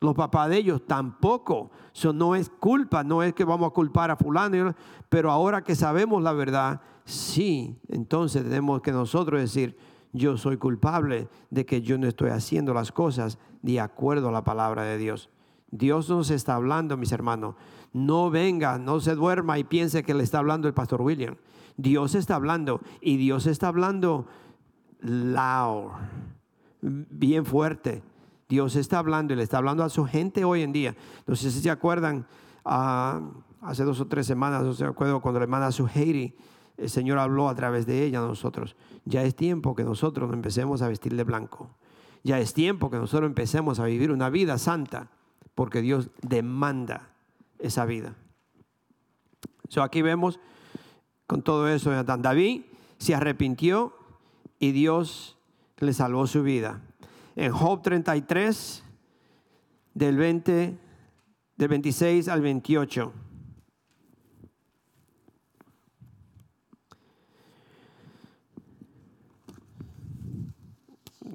Los papás de ellos tampoco. Eso no es culpa, no es que vamos a culpar a fulano, pero ahora que sabemos la verdad, sí, entonces tenemos que nosotros decir, yo soy culpable de que yo no estoy haciendo las cosas de acuerdo a la palabra de Dios. Dios nos está hablando, mis hermanos. No venga, no se duerma y piense que le está hablando el pastor William. Dios está hablando y Dios está hablando bien fuerte. Dios está hablando y le está hablando a su gente hoy en día. No sé si se acuerdan, ah, hace dos o tres semanas, no se acuerdo cuando la hermana Suheiri el Señor habló a través de ella a nosotros. Ya es tiempo que nosotros nos empecemos a vestir de blanco. Ya es tiempo que nosotros empecemos a vivir una vida santa, porque Dios demanda esa vida. So aquí vemos con todo eso, David se arrepintió y Dios le salvó su vida. En Job 33, del 20, del 26 al 28.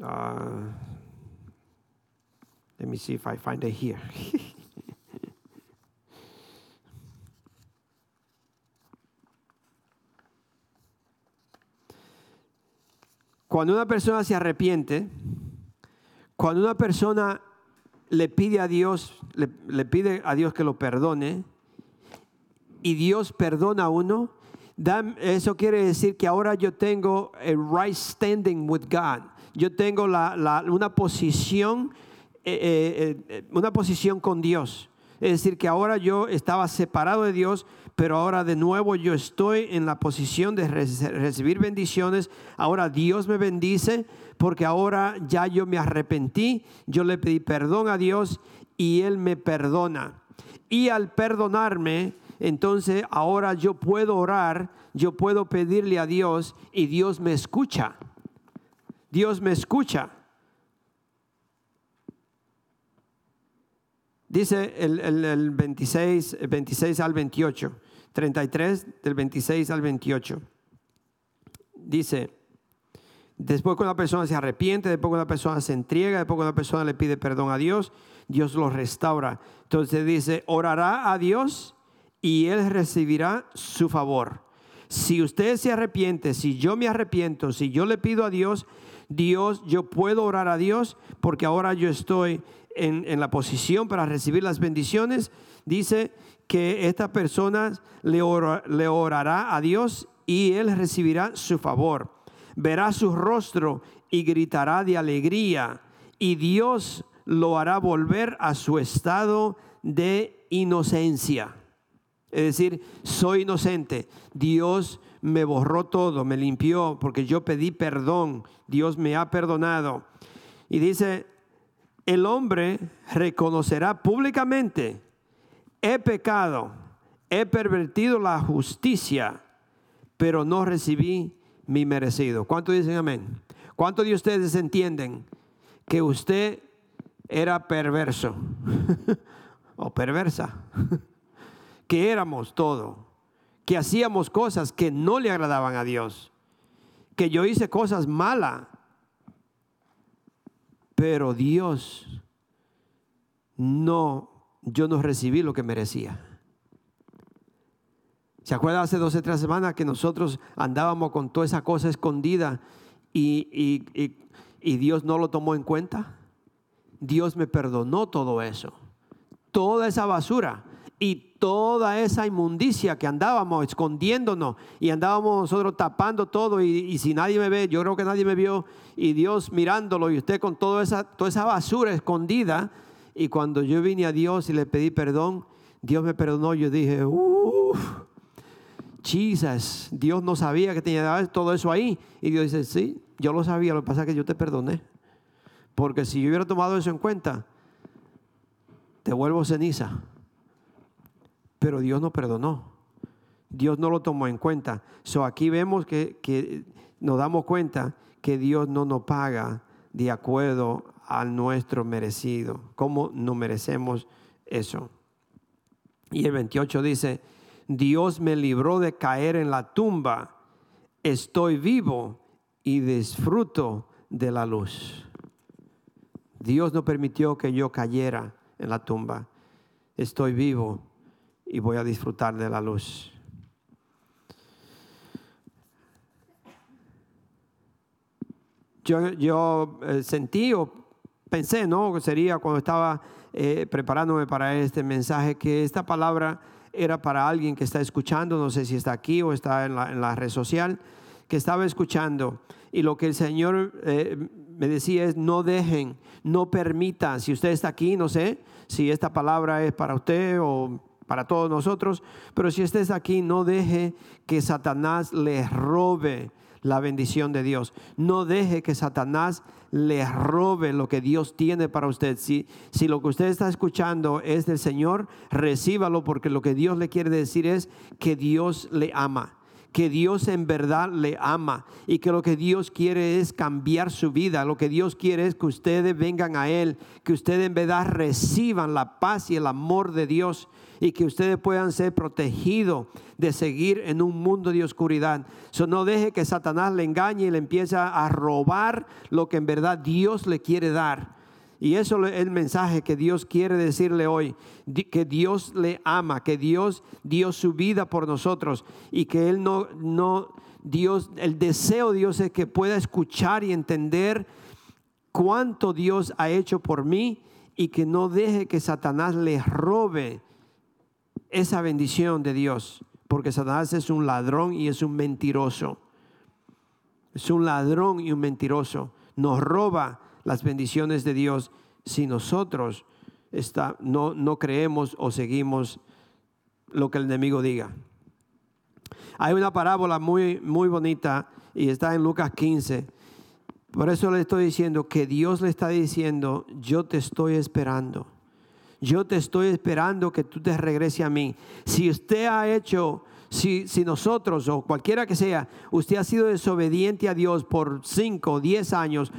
Uh, let me see if I find it here. Cuando una persona se arrepiente, cuando una persona le pide a Dios, le, le, pide a Dios que lo perdone, y Dios perdona a uno, eso quiere decir que ahora yo tengo a right standing with God yo tengo una posición, eh, eh, eh, una posición con Dios. Es decir, que ahora yo estaba separado de Dios, pero ahora de nuevo yo estoy en la posición de recibir bendiciones. Ahora Dios me bendice porque ahora ya yo me arrepentí, yo le pedí perdón a Dios y Él me perdona. Y al perdonarme, entonces ahora yo puedo orar, yo puedo pedirle a Dios y Dios me escucha. Dios me escucha. Dice el, 26, 26 al 28, 33 del 26 al 28. Dice, después que una persona se arrepiente, después que una persona se entrega, después que una persona le pide perdón a Dios, Dios lo restaura. Entonces dice, orará a Dios y Él recibirá su favor. Si usted se arrepiente, si yo me arrepiento, si yo le pido a Dios, Dios, yo puedo orar a Dios porque ahora yo estoy en, la posición para recibir las bendiciones. Dice que esta persona le, orará a Dios y Él recibirá su favor. Verá su rostro y gritará de alegría y Dios lo hará volver a su estado de inocencia. Es decir, soy inocente. Dios me borró todo, me limpió porque yo pedí perdón. Dios me ha perdonado. Y dice, el hombre reconocerá públicamente, he pecado, he pervertido la justicia, pero no recibí mi merecido. ¿Cuántos dicen amén? ¿Cuántos de ustedes entienden que usted era perverso o perversa? que éramos todo, que hacíamos cosas que no le agradaban a Dios, que yo hice cosas malas, pero Dios no, yo no recibí lo que merecía. ¿Se acuerda hace 12, tres semanas que nosotros andábamos con toda esa cosa escondida y, y Dios no lo tomó en cuenta? Dios me perdonó todo eso, toda esa basura y toda esa inmundicia que andábamos escondiéndonos y andábamos nosotros tapando todo y, si nadie me ve, yo creo que nadie me vio y Dios mirándolo y usted con toda esa, toda esa basura escondida y cuando yo vine a Dios y le pedí perdón, Dios me perdonó, yo dije, uff, Jesus, Dios no sabía que tenía todo eso ahí y Dios dice, sí, yo lo sabía, lo que pasa es que yo te perdoné porque si yo hubiera tomado eso en cuenta, te vuelvo ceniza pero Dios no perdonó. Dios no lo tomó en cuenta. So aquí vemos que, que nos damos cuenta que Dios no nos paga de acuerdo al nuestro merecido. ¿Cómo no merecemos eso? Y el 28 dice, Dios me libró de caer en la tumba, estoy vivo y disfruto de la luz. Dios no permitió que yo cayera en la tumba, estoy vivo y voy a disfrutar de la luz. Yo, eh, sentí o pensé, ¿no? Sería cuando estaba eh, preparándome para este mensaje, que esta palabra era para alguien que está escuchando, no sé si está aquí o está en la, red social, que estaba escuchando. Y lo que el Señor eh, me decía es, no dejen, no permitan, si usted está aquí, no sé si esta palabra es para usted o para todos nosotros, pero si estés aquí, no deje que Satanás le robe la bendición de Dios. No deje que Satanás le robe lo que Dios tiene para usted. Si, si lo que usted está escuchando es del Señor, recíbalo porque lo que Dios le quiere decir es que Dios le ama que Dios en verdad le ama y que lo que Dios quiere es cambiar su vida. Lo que Dios quiere es que ustedes vengan a Él, que ustedes en verdad reciban la paz y el amor de Dios y que ustedes puedan ser protegidos de seguir en un mundo de oscuridad. So, no deje que Satanás le engañe y le empiece a robar lo que en verdad Dios le quiere dar. Y eso es el mensaje que Dios quiere decirle hoy, que Dios le ama, que Dios dio su vida por nosotros y que Él no, no, Dios, el deseo de Dios es que pueda escuchar y entender cuánto Dios ha hecho por mí y que no deje que Satanás le robe esa bendición de Dios, porque Satanás es un ladrón y es un mentiroso. Es un ladrón y un mentiroso. Nos roba las bendiciones de Dios si nosotros está, no, no creemos o seguimos lo que el enemigo diga. Hay una parábola muy, muy bonita y está en Lucas 15. Por eso le estoy diciendo que Dios le está diciendo, yo te estoy esperando. Yo te estoy esperando que tú te regrese a mí. Si usted ha hecho, si, si nosotros o cualquiera que sea, usted ha sido desobediente a Dios por 5, 10 años,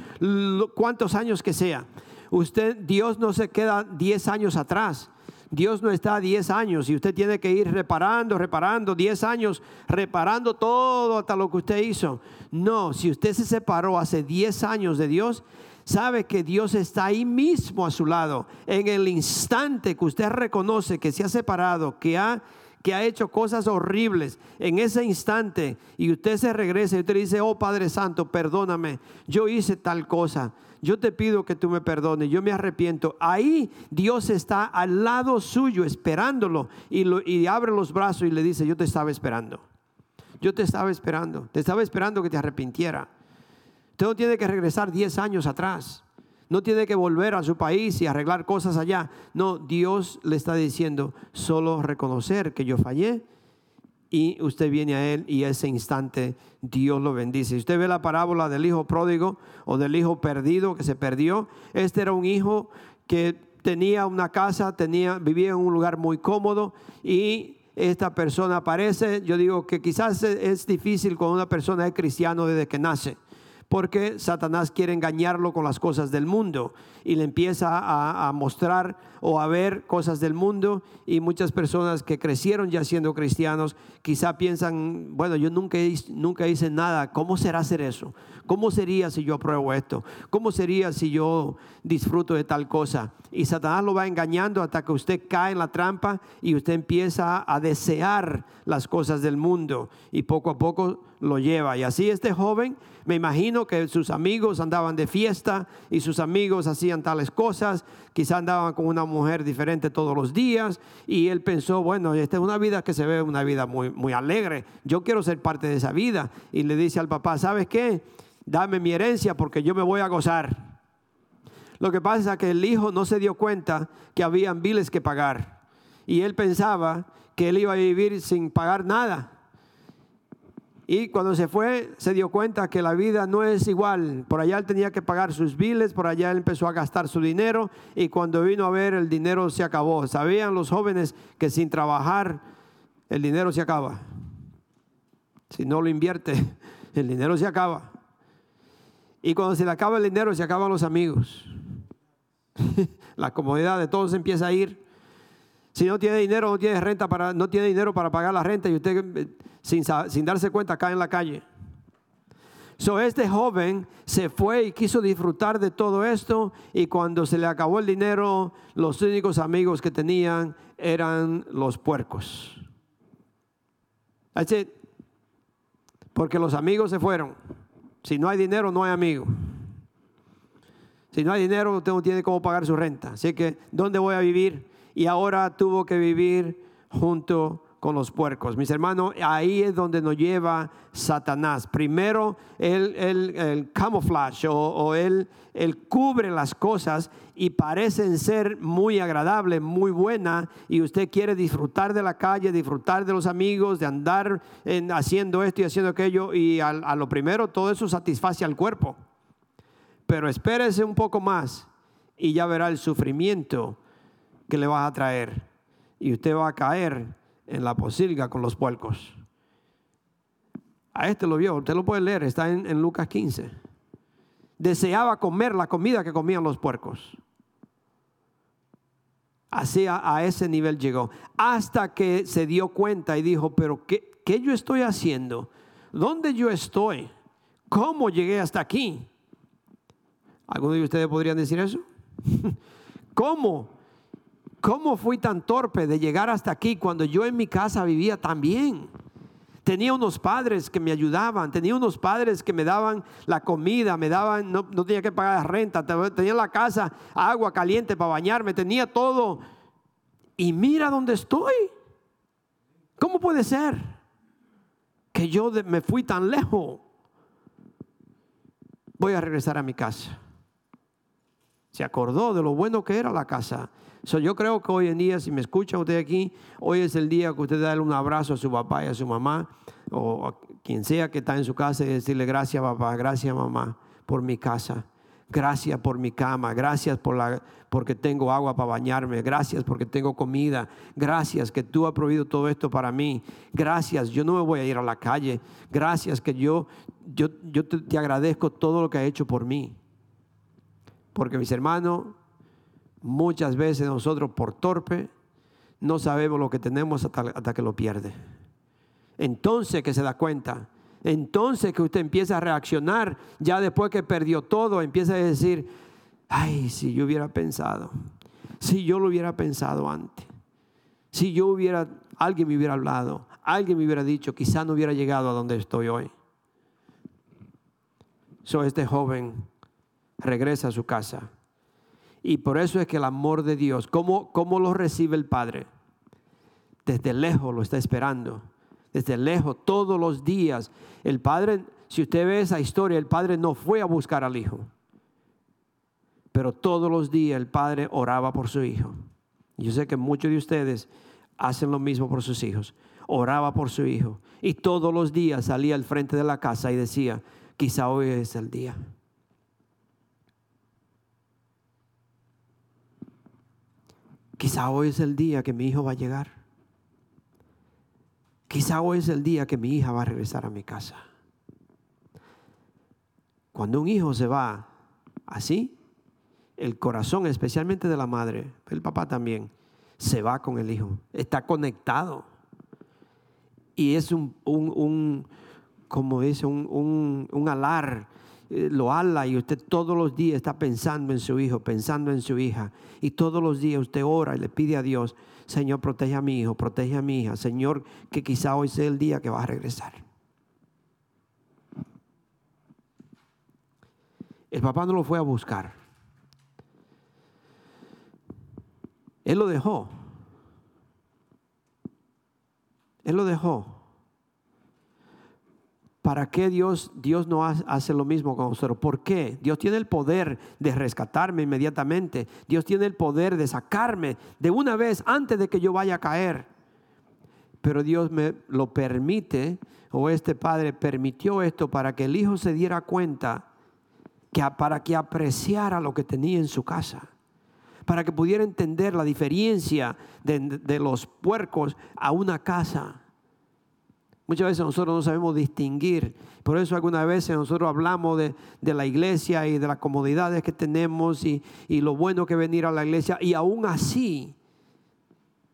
cuántos años que sea, usted, Dios no se queda 10 años atrás. Dios no está 10 años y usted tiene que ir reparando, reparando, 10 años, reparando todo hasta lo que usted hizo. No, si usted se separó hace 10 años de Dios, sabe que Dios está ahí mismo a su lado. En el instante que usted reconoce que se ha separado, que ha que ha hecho cosas horribles en ese instante y usted se regresa y usted dice, oh Padre Santo, perdóname, yo hice tal cosa, yo te pido que tú me perdones, yo me arrepiento. Ahí Dios está al lado suyo esperándolo y, lo, y abre los brazos y le dice, yo te estaba esperando, yo te estaba esperando, te estaba esperando que te arrepintiera. Usted no tiene que regresar 10 años atrás. No tiene que volver a su país y arreglar cosas allá. No, Dios le está diciendo solo reconocer que yo fallé y usted viene a Él y ese instante Dios lo bendice. Usted ve la parábola del hijo pródigo o del hijo perdido que se perdió, este era un hijo que tenía una casa, tenía, vivía en un lugar muy cómodo y esta persona aparece. Yo digo que quizás es difícil con una persona es cristiano desde que nace porque Satanás quiere engañarlo con las cosas del mundo y le empieza a, mostrar o a ver cosas del mundo y muchas personas que crecieron ya siendo cristianos quizá piensan, bueno, yo nunca, nunca hice nada, ¿cómo será hacer eso? ¿Cómo sería si yo apruebo esto? ¿Cómo sería si yo disfruto de tal cosa? Y Satanás lo va engañando hasta que usted cae en la trampa y usted empieza a desear las cosas del mundo y poco a poco lo lleva. Y así este joven, me imagino que sus amigos andaban de fiesta y sus amigos hacían tales cosas, quizá andaban con una mujer diferente todos los días y él pensó, bueno, esta es una vida que se ve una vida muy, muy alegre, yo quiero ser parte de esa vida. Y le dice al papá, ¿sabes qué? Dame mi herencia porque yo me voy a gozar. Lo que pasa es que el hijo no se dio cuenta que habían biles que pagar y él pensaba que él iba a vivir sin pagar nada. Y cuando se fue, se dio cuenta que la vida no es igual. Por allá él tenía que pagar sus biles, por allá él empezó a gastar su dinero y cuando vino a ver el dinero se acabó. Sabían los jóvenes que sin trabajar el dinero se acaba. Si no lo invierte, el dinero se acaba. Y cuando se le acaba el dinero, se acaban los amigos. la comodidad de todos empieza a ir. Si no tiene dinero, no tiene renta para, no tiene dinero para pagar la renta y usted eh, sin, sin darse cuenta cae en la calle. So, este joven se fue y quiso disfrutar de todo esto y cuando se le acabó el dinero, los únicos amigos que tenían eran los puercos. Así, porque los amigos se fueron. Si no hay dinero, no hay amigo. Si no hay dinero, usted no tiene cómo pagar su renta. Así que, ¿dónde voy a vivir? Y ahora tuvo que vivir junto con los puercos. Mis hermanos, ahí es donde nos lleva Satanás. Primero, él, el camouflage o, él, cubre las cosas y parecen ser muy agradables, muy buenas, y usted quiere disfrutar de la calle, disfrutar de los amigos, de andar haciendo esto y haciendo aquello, y a lo primero todo eso satisface al cuerpo. Pero espérese un poco más y ya verá el sufrimiento que le vas a traer. Y usted va a caer en la posilga con los puercos. A este lo vio, usted lo puede leer, está en, Lucas 15. Deseaba comer la comida que comían los puercos. Así a, ese nivel llegó. Hasta que se dio cuenta y dijo, pero ¿qué, ¿qué yo estoy haciendo? ¿Dónde yo estoy? ¿Cómo llegué hasta aquí? ¿Alguno de ustedes podrían decir eso? ¿Cómo ¿Cómo fui tan torpe de llegar hasta aquí cuando yo en mi casa vivía tan bien? Tenía unos padres que me ayudaban, tenía unos padres que me daban la comida, me daban, no, tenía que pagar la renta, tenía la casa, agua caliente para bañarme, tenía todo. Y mira dónde estoy. ¿Cómo puede ser que yo me fui tan lejos? Voy a regresar a mi casa. Se acordó de lo bueno que era la casa So, yo creo que hoy en día, si me escucha usted aquí, hoy es el día que usted da un abrazo a su papá y a su mamá, o a quien sea que está en su casa, y decirle gracias papá, gracias mamá por mi casa. Gracias por mi cama, gracias por la, porque tengo agua para bañarme, gracias porque tengo comida, gracias que tú has proveído todo esto para mí, gracias, yo no me voy a ir a la calle, gracias que yo, yo, yo te, te agradezco todo lo que has hecho por mí. Porque mis hermanos, muchas veces nosotros por torpe no sabemos lo que tenemos hasta, que lo pierde. Entonces que se da cuenta, entonces que usted empieza a reaccionar, ya después que perdió todo, empieza a decir, ay, si yo hubiera pensado, si yo lo hubiera pensado antes, si yo hubiera, alguien me hubiera hablado, alguien me hubiera dicho, quizá no hubiera llegado a donde estoy hoy. So, este joven regresa a su casa. Y por eso es que el amor de Dios, ¿cómo, cómo lo recibe el Padre? Desde lejos lo está esperando. Desde lejos, todos los días. El Padre, si usted ve esa historia, el Padre no fue a buscar al Hijo. Pero todos los días el Padre oraba por su Hijo. Yo sé que muchos de ustedes hacen lo mismo por sus hijos. Oraba por su Hijo. Y todos los días salía al frente de la casa y decía, quizá hoy es el día. Quizá hoy es el día que mi hijo va a llegar. Quizá hoy es el día que mi hija va a regresar a mi casa. Cuando un hijo se va así, el corazón, especialmente de la madre, el papá también, se va con el hijo. Está conectado. Y es un, un, como dice, un, un, un alar lo ala y usted todos los días está pensando en su hijo, pensando en su hija. Y todos los días usted ora y le pide a Dios, Señor, protege a mi hijo, protege a mi hija. Señor, que quizá hoy sea el día que va a regresar. El papá no lo fue a buscar. Él lo dejó. Él lo dejó. ¿Para qué Dios, Dios no hace lo mismo con nosotros? ¿Por qué? Dios tiene el poder de rescatarme inmediatamente. Dios tiene el poder de sacarme de una vez antes de que yo vaya a caer. Pero Dios me lo permite, o este padre permitió esto para que el hijo se diera cuenta, que, para que apreciara lo que tenía en su casa para que pudiera entender la diferencia de, de, los puercos a una casa. Muchas veces nosotros no sabemos distinguir. Por eso algunas veces nosotros hablamos de, la iglesia y de las comodidades que tenemos y, y, lo bueno que venir a la iglesia. Y aún así,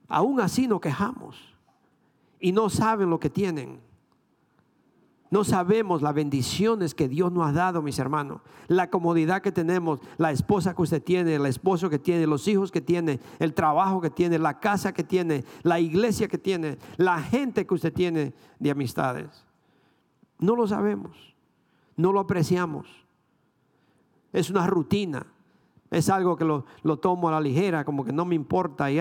aún así nos quejamos. Y no saben lo que tienen. No sabemos las bendiciones que Dios nos ha dado, mis hermanos. La comodidad que tenemos, la esposa que usted tiene, el esposo que tiene, los hijos que tiene, el trabajo que tiene, la casa que tiene, la iglesia que tiene, la gente que usted tiene de amistades. No lo sabemos, no lo apreciamos. Es una rutina. Es algo que lo, tomo a la ligera, como que no me importa. Y,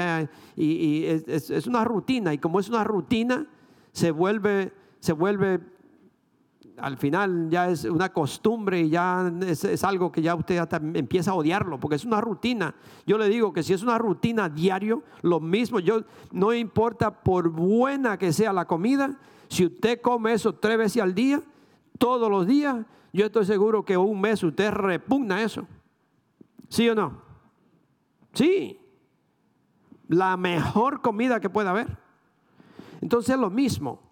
y, es, es, una rutina. Y como es una rutina, se vuelve, se vuelve al final ya es una costumbre y ya es, algo que ya usted hasta empieza a odiarlo, porque es una rutina. Yo le digo que si es una rutina diario, lo mismo, yo no importa por buena que sea la comida, si usted come eso tres veces al día, todos los días, yo estoy seguro que un mes usted repugna eso. ¿Sí o no? Sí. La mejor comida que pueda haber. Entonces es lo mismo.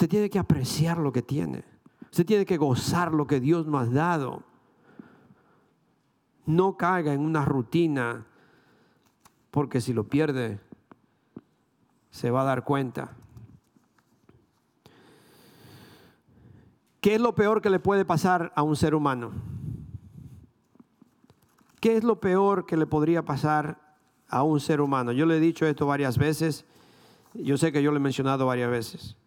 Usted tiene que apreciar lo que tiene. Usted tiene que gozar lo que Dios nos ha dado. No caiga en una rutina, porque si lo pierde, se va a dar cuenta. ¿Qué es lo peor que le puede pasar a un ser humano? ¿Qué es lo peor que le podría pasar a un ser humano? Yo le he dicho esto varias veces. Yo sé que yo lo he mencionado varias veces.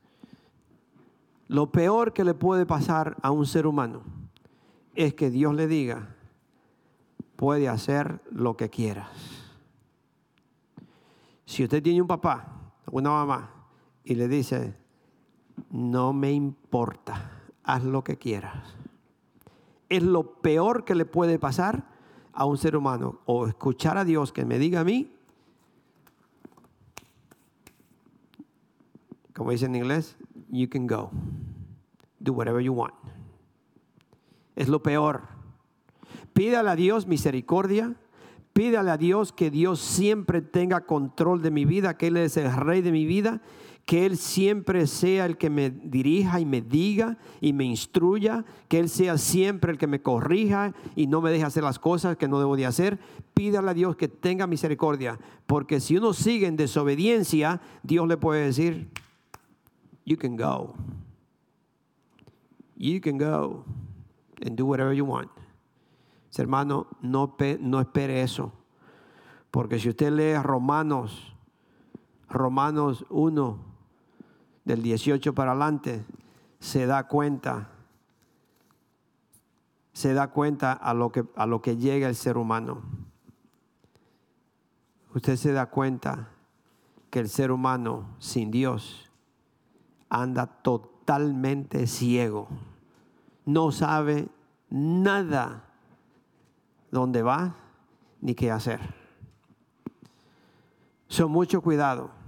Lo peor que le puede pasar a un ser humano es que Dios le diga, puede hacer lo que quieras. Si usted tiene un papá, una mamá, y le dice, no me importa, haz lo que quieras. Es lo peor que le puede pasar a un ser humano o escuchar a Dios que me diga a mí, como dice en inglés, you can go. Do whatever you want. Es lo peor. Pídale a Dios misericordia. Pídale a Dios que Dios siempre tenga control de mi vida, que Él es el rey de mi vida que Él siempre sea el que me dirija y me diga y me instruya, que Él sea siempre el que me corrija y no me deje hacer las cosas que no debo de hacer. Pídale a Dios que tenga misericordia, porque si uno sigue en desobediencia, Dios le puede decir, you can go. You can go and do whatever you want. Hermano, no, no espere eso. Porque si usted lee Romanos, Romanos 1, del 18 para adelante, se da cuenta, se da cuenta a lo que, a lo que llega el ser humano. Usted se da cuenta que el ser humano sin Dios anda totalmente ciego. No sabe nada dónde va ni qué hacer. Son mucho cuidado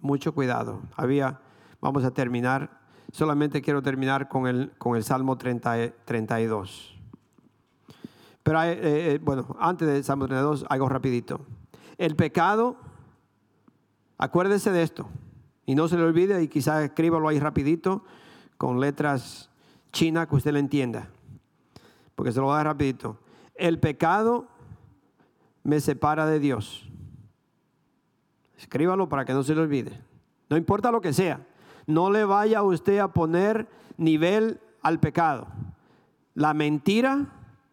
mucho cuidado. Había, vamos a terminar, solamente quiero terminar con el, con el Salmo 30, 32. Pero eh, eh, bueno, antes del Salmo 32, algo rapidito. El pecado, acuérdese de esto, y no se le olvide, y quizás escríbalo ahí rapidito, con letras chinas que usted le entienda, porque se lo va a dar rapidito. El pecado me separa de Dios. Escríbalo para que no se le olvide. No importa lo que sea. No le vaya usted a poner nivel al pecado. La mentira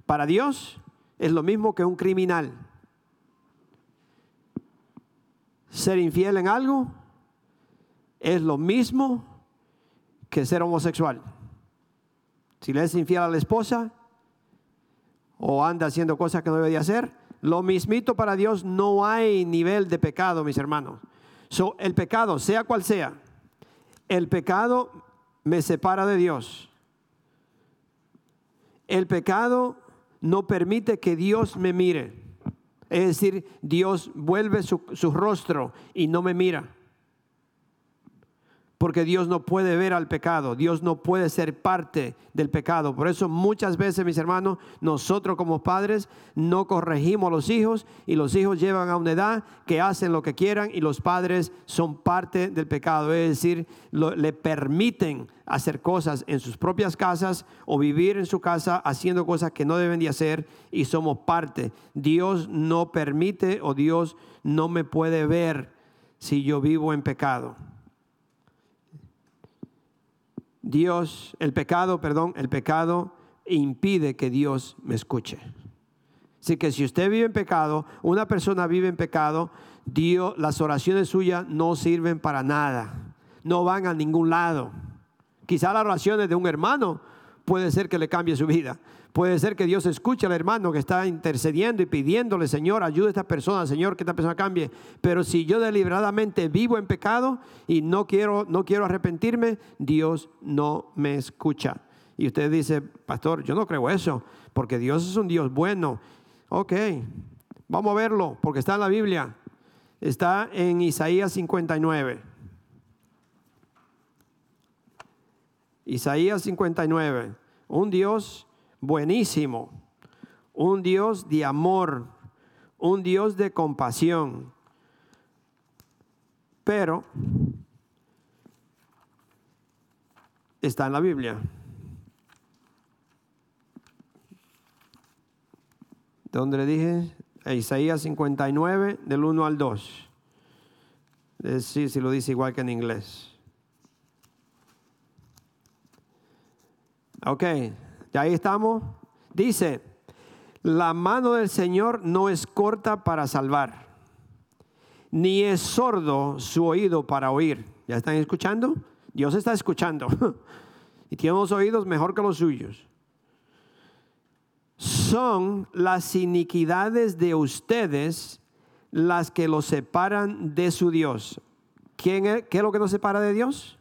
para Dios es lo mismo que un criminal. Ser infiel en algo es lo mismo que ser homosexual. Si le es infiel a la esposa o anda haciendo cosas que no debe de hacer, lo mismito para Dios no hay nivel de pecado, mis hermanos. So, el pecado, sea cual sea, el pecado me separa de Dios. El pecado no permite que Dios me mire. Es decir, Dios vuelve su rostro y no me mira porque Dios no puede ver al pecado, Dios no puede ser parte del pecado. Por eso muchas veces, mis hermanos, nosotros como padres no corregimos a los hijos y los hijos llevan a una edad que hacen lo que quieran y los padres son parte del pecado, es decir, le permiten hacer cosas en sus propias casas o vivir en su casa haciendo cosas que no deben de hacer y somos parte. Dios no permite o Dios no me puede ver si yo vivo en pecado. Dios, el pecado, perdón, el pecado impide que Dios me escuche. Así que si usted vive en pecado, una persona vive en pecado, Dios, las oraciones suyas no sirven para nada, no van a ningún lado. Quizá las oraciones de un hermano puede ser que le cambie su vida, Puede ser que Dios escuche al hermano que está intercediendo y pidiéndole, Señor, ayude a esta persona, Señor, que esta persona cambie. Pero si yo deliberadamente vivo en pecado y no quiero, no quiero arrepentirme, Dios no me escucha. Y usted dice, pastor, yo no creo eso, porque Dios es un Dios bueno. Ok, vamos a verlo, porque está en la Biblia. Está en Isaías 59. Isaías 59. Un Dios buenísimo, un Dios de amor, un Dios de compasión. Pero está en la Biblia. Donde le dije, Isaías 59, del 1 al 2. Es decir, si lo dice igual que en inglés. Ok, ahí estamos. Dice, la mano del Señor no es corta para salvar, ni es sordo su oído para oír. ¿Ya están escuchando? Dios está escuchando. y tiene los oídos mejor que los suyos. Son las iniquidades de ustedes las que los separan de su Dios. ¿Quién es, ¿Qué es lo que nos separa de Dios?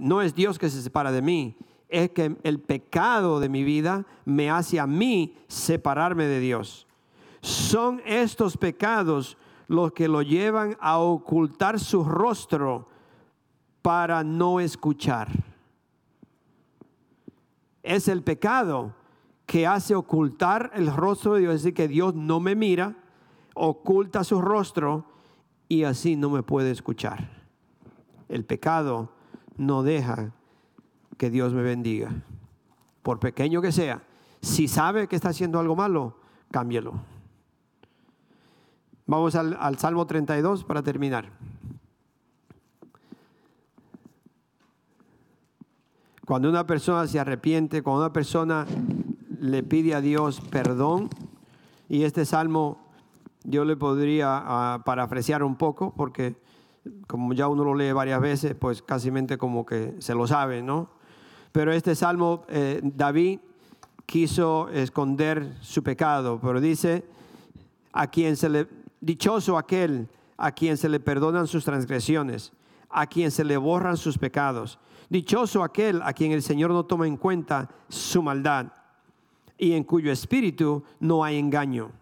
No es Dios que se separa de mí, es que el pecado de mi vida me hace a mí separarme de Dios. Son estos pecados los que lo llevan a ocultar su rostro para no escuchar. Es el pecado que hace ocultar el rostro de Dios, es decir, que Dios no me mira, oculta su rostro y así no me puede escuchar. El pecado no deja que Dios me bendiga, por pequeño que sea. Si sabe que está haciendo algo malo, cámbielo. Vamos al, al Salmo 32 para terminar. Cuando una persona se arrepiente, cuando una persona le pide a Dios perdón, y este salmo yo le podría uh, parafrasear un poco, porque como ya uno lo lee varias veces, pues casi como que se lo sabe, ¿no? Pero este salmo, eh, David quiso esconder su pecado, pero dice, a quien se le, dichoso aquel a quien se le perdonan sus transgresiones, a quien se le borran sus pecados. Dichoso aquel a quien el Señor no toma en cuenta su maldad y en cuyo espíritu no hay engaño.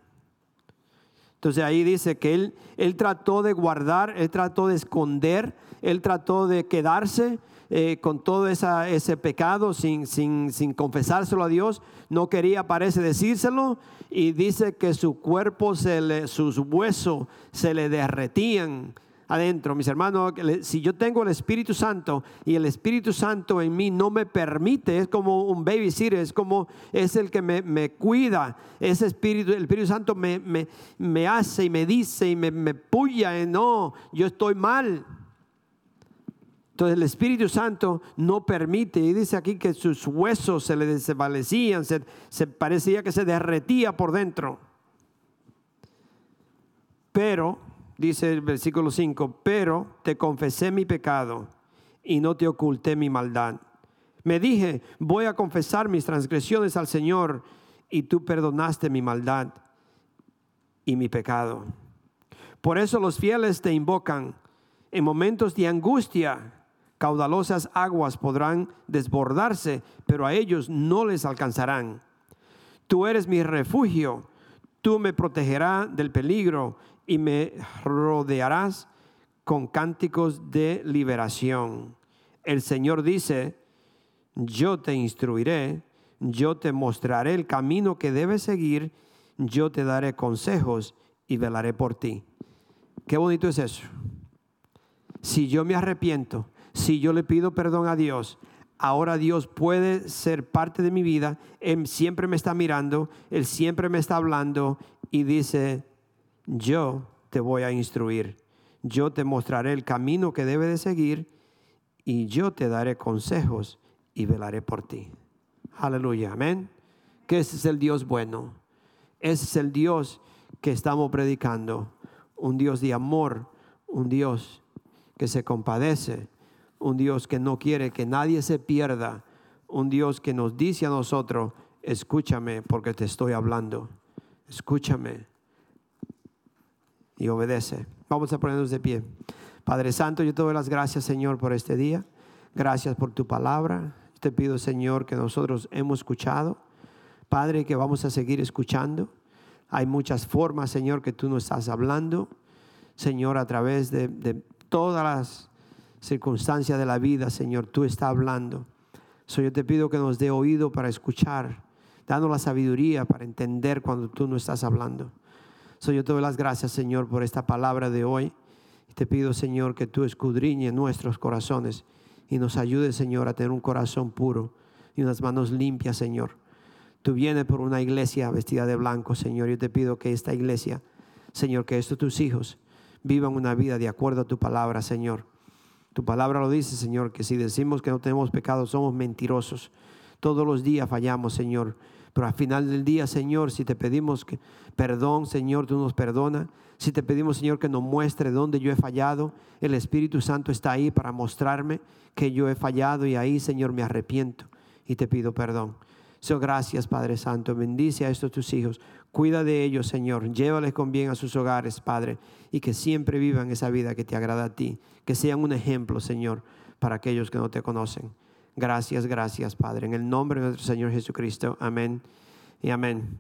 Entonces ahí dice que él, él trató de guardar, él trató de esconder, él trató de quedarse eh, con todo ese pecado sin, sin, sin confesárselo a Dios. No quería, parece, decírselo. Y dice que su cuerpo, se le, sus huesos se le derretían adentro. Mis hermanos, si yo tengo el Espíritu Santo y el Espíritu Santo en mí no me permite, es como un babysitter, es como es el que me, cuida. Ese Espíritu, el Espíritu Santo me, me, hace y me dice y me, puya, no, yo estoy mal. Entonces el Espíritu Santo no permite, y dice aquí que sus huesos se le desvalecían, se parecía que se derretía por dentro. Pero dice el versículo 5, pero te confesé mi pecado y no te oculté mi maldad. Me dije, voy a confesar mis transgresiones al Señor y tú perdonaste mi maldad y mi pecado. Por eso los fieles te invocan. En momentos de angustia, caudalosas aguas podrán desbordarse, pero a ellos no les alcanzarán. Tú eres mi refugio, tú me protegerás del peligro y me rodearás con cánticos de liberación. El Señor dice, yo te instruiré, yo te mostraré el camino que debes seguir, yo te daré consejos y velaré por ti. Qué bonito es eso. Si yo me arrepiento, si yo le pido perdón a Dios, ahora Dios puede ser parte de mi vida. Él siempre me está mirando, Él siempre me está hablando y dice, yo te voy a instruir, yo te mostraré el camino que debe de seguir y yo te daré consejos y velaré por ti. Aleluya, amén. Que ese es el Dios bueno. Ese es el Dios que estamos predicando. Un Dios de amor, un Dios que se compadece, un Dios que no quiere que nadie se pierda, un Dios que nos dice a nosotros, escúchame porque te estoy hablando, escúchame y obedece. Vamos a ponernos de pie. Padre Santo, yo te doy las gracias, Señor, por este día. Gracias por tu palabra. Te pido, Señor, que nosotros hemos escuchado. Padre, que vamos a seguir escuchando. Hay muchas formas, Señor, que tú nos estás hablando. Señor, a través de, todas las circunstancias de la vida, Señor, tú estás hablando. So, yo te pido que nos dé oído para escuchar, dando la sabiduría para entender cuando tú no estás hablando. So, yo te doy las gracias, Señor, por esta palabra de hoy. Te pido, Señor, que tú escudriñes nuestros corazones y nos ayudes, Señor, a tener un corazón puro y unas manos limpias, Señor. Tú vienes por una iglesia vestida de blanco, Señor. Yo te pido que esta iglesia, Señor, que estos tus hijos vivan una vida de acuerdo a tu palabra, Señor. Tu palabra lo dice, Señor, que si decimos que no tenemos pecado, somos mentirosos. Todos los días fallamos, Señor. Pero al final del día, Señor, si te pedimos que, perdón, Señor, tú nos perdona. Si te pedimos, Señor, que nos muestre dónde yo he fallado, el Espíritu Santo está ahí para mostrarme que yo he fallado y ahí, Señor, me arrepiento y te pido perdón. So, gracias, Padre Santo. Bendice a estos tus hijos. Cuida de ellos, Señor. Llévales con bien a sus hogares, Padre. Y que siempre vivan esa vida que te agrada a ti. Que sean un ejemplo, Señor, para aquellos que no te conocen. Gracias, gracias, Padre. En el nombre de nuestro Señor Jesucristo. Amén y amén.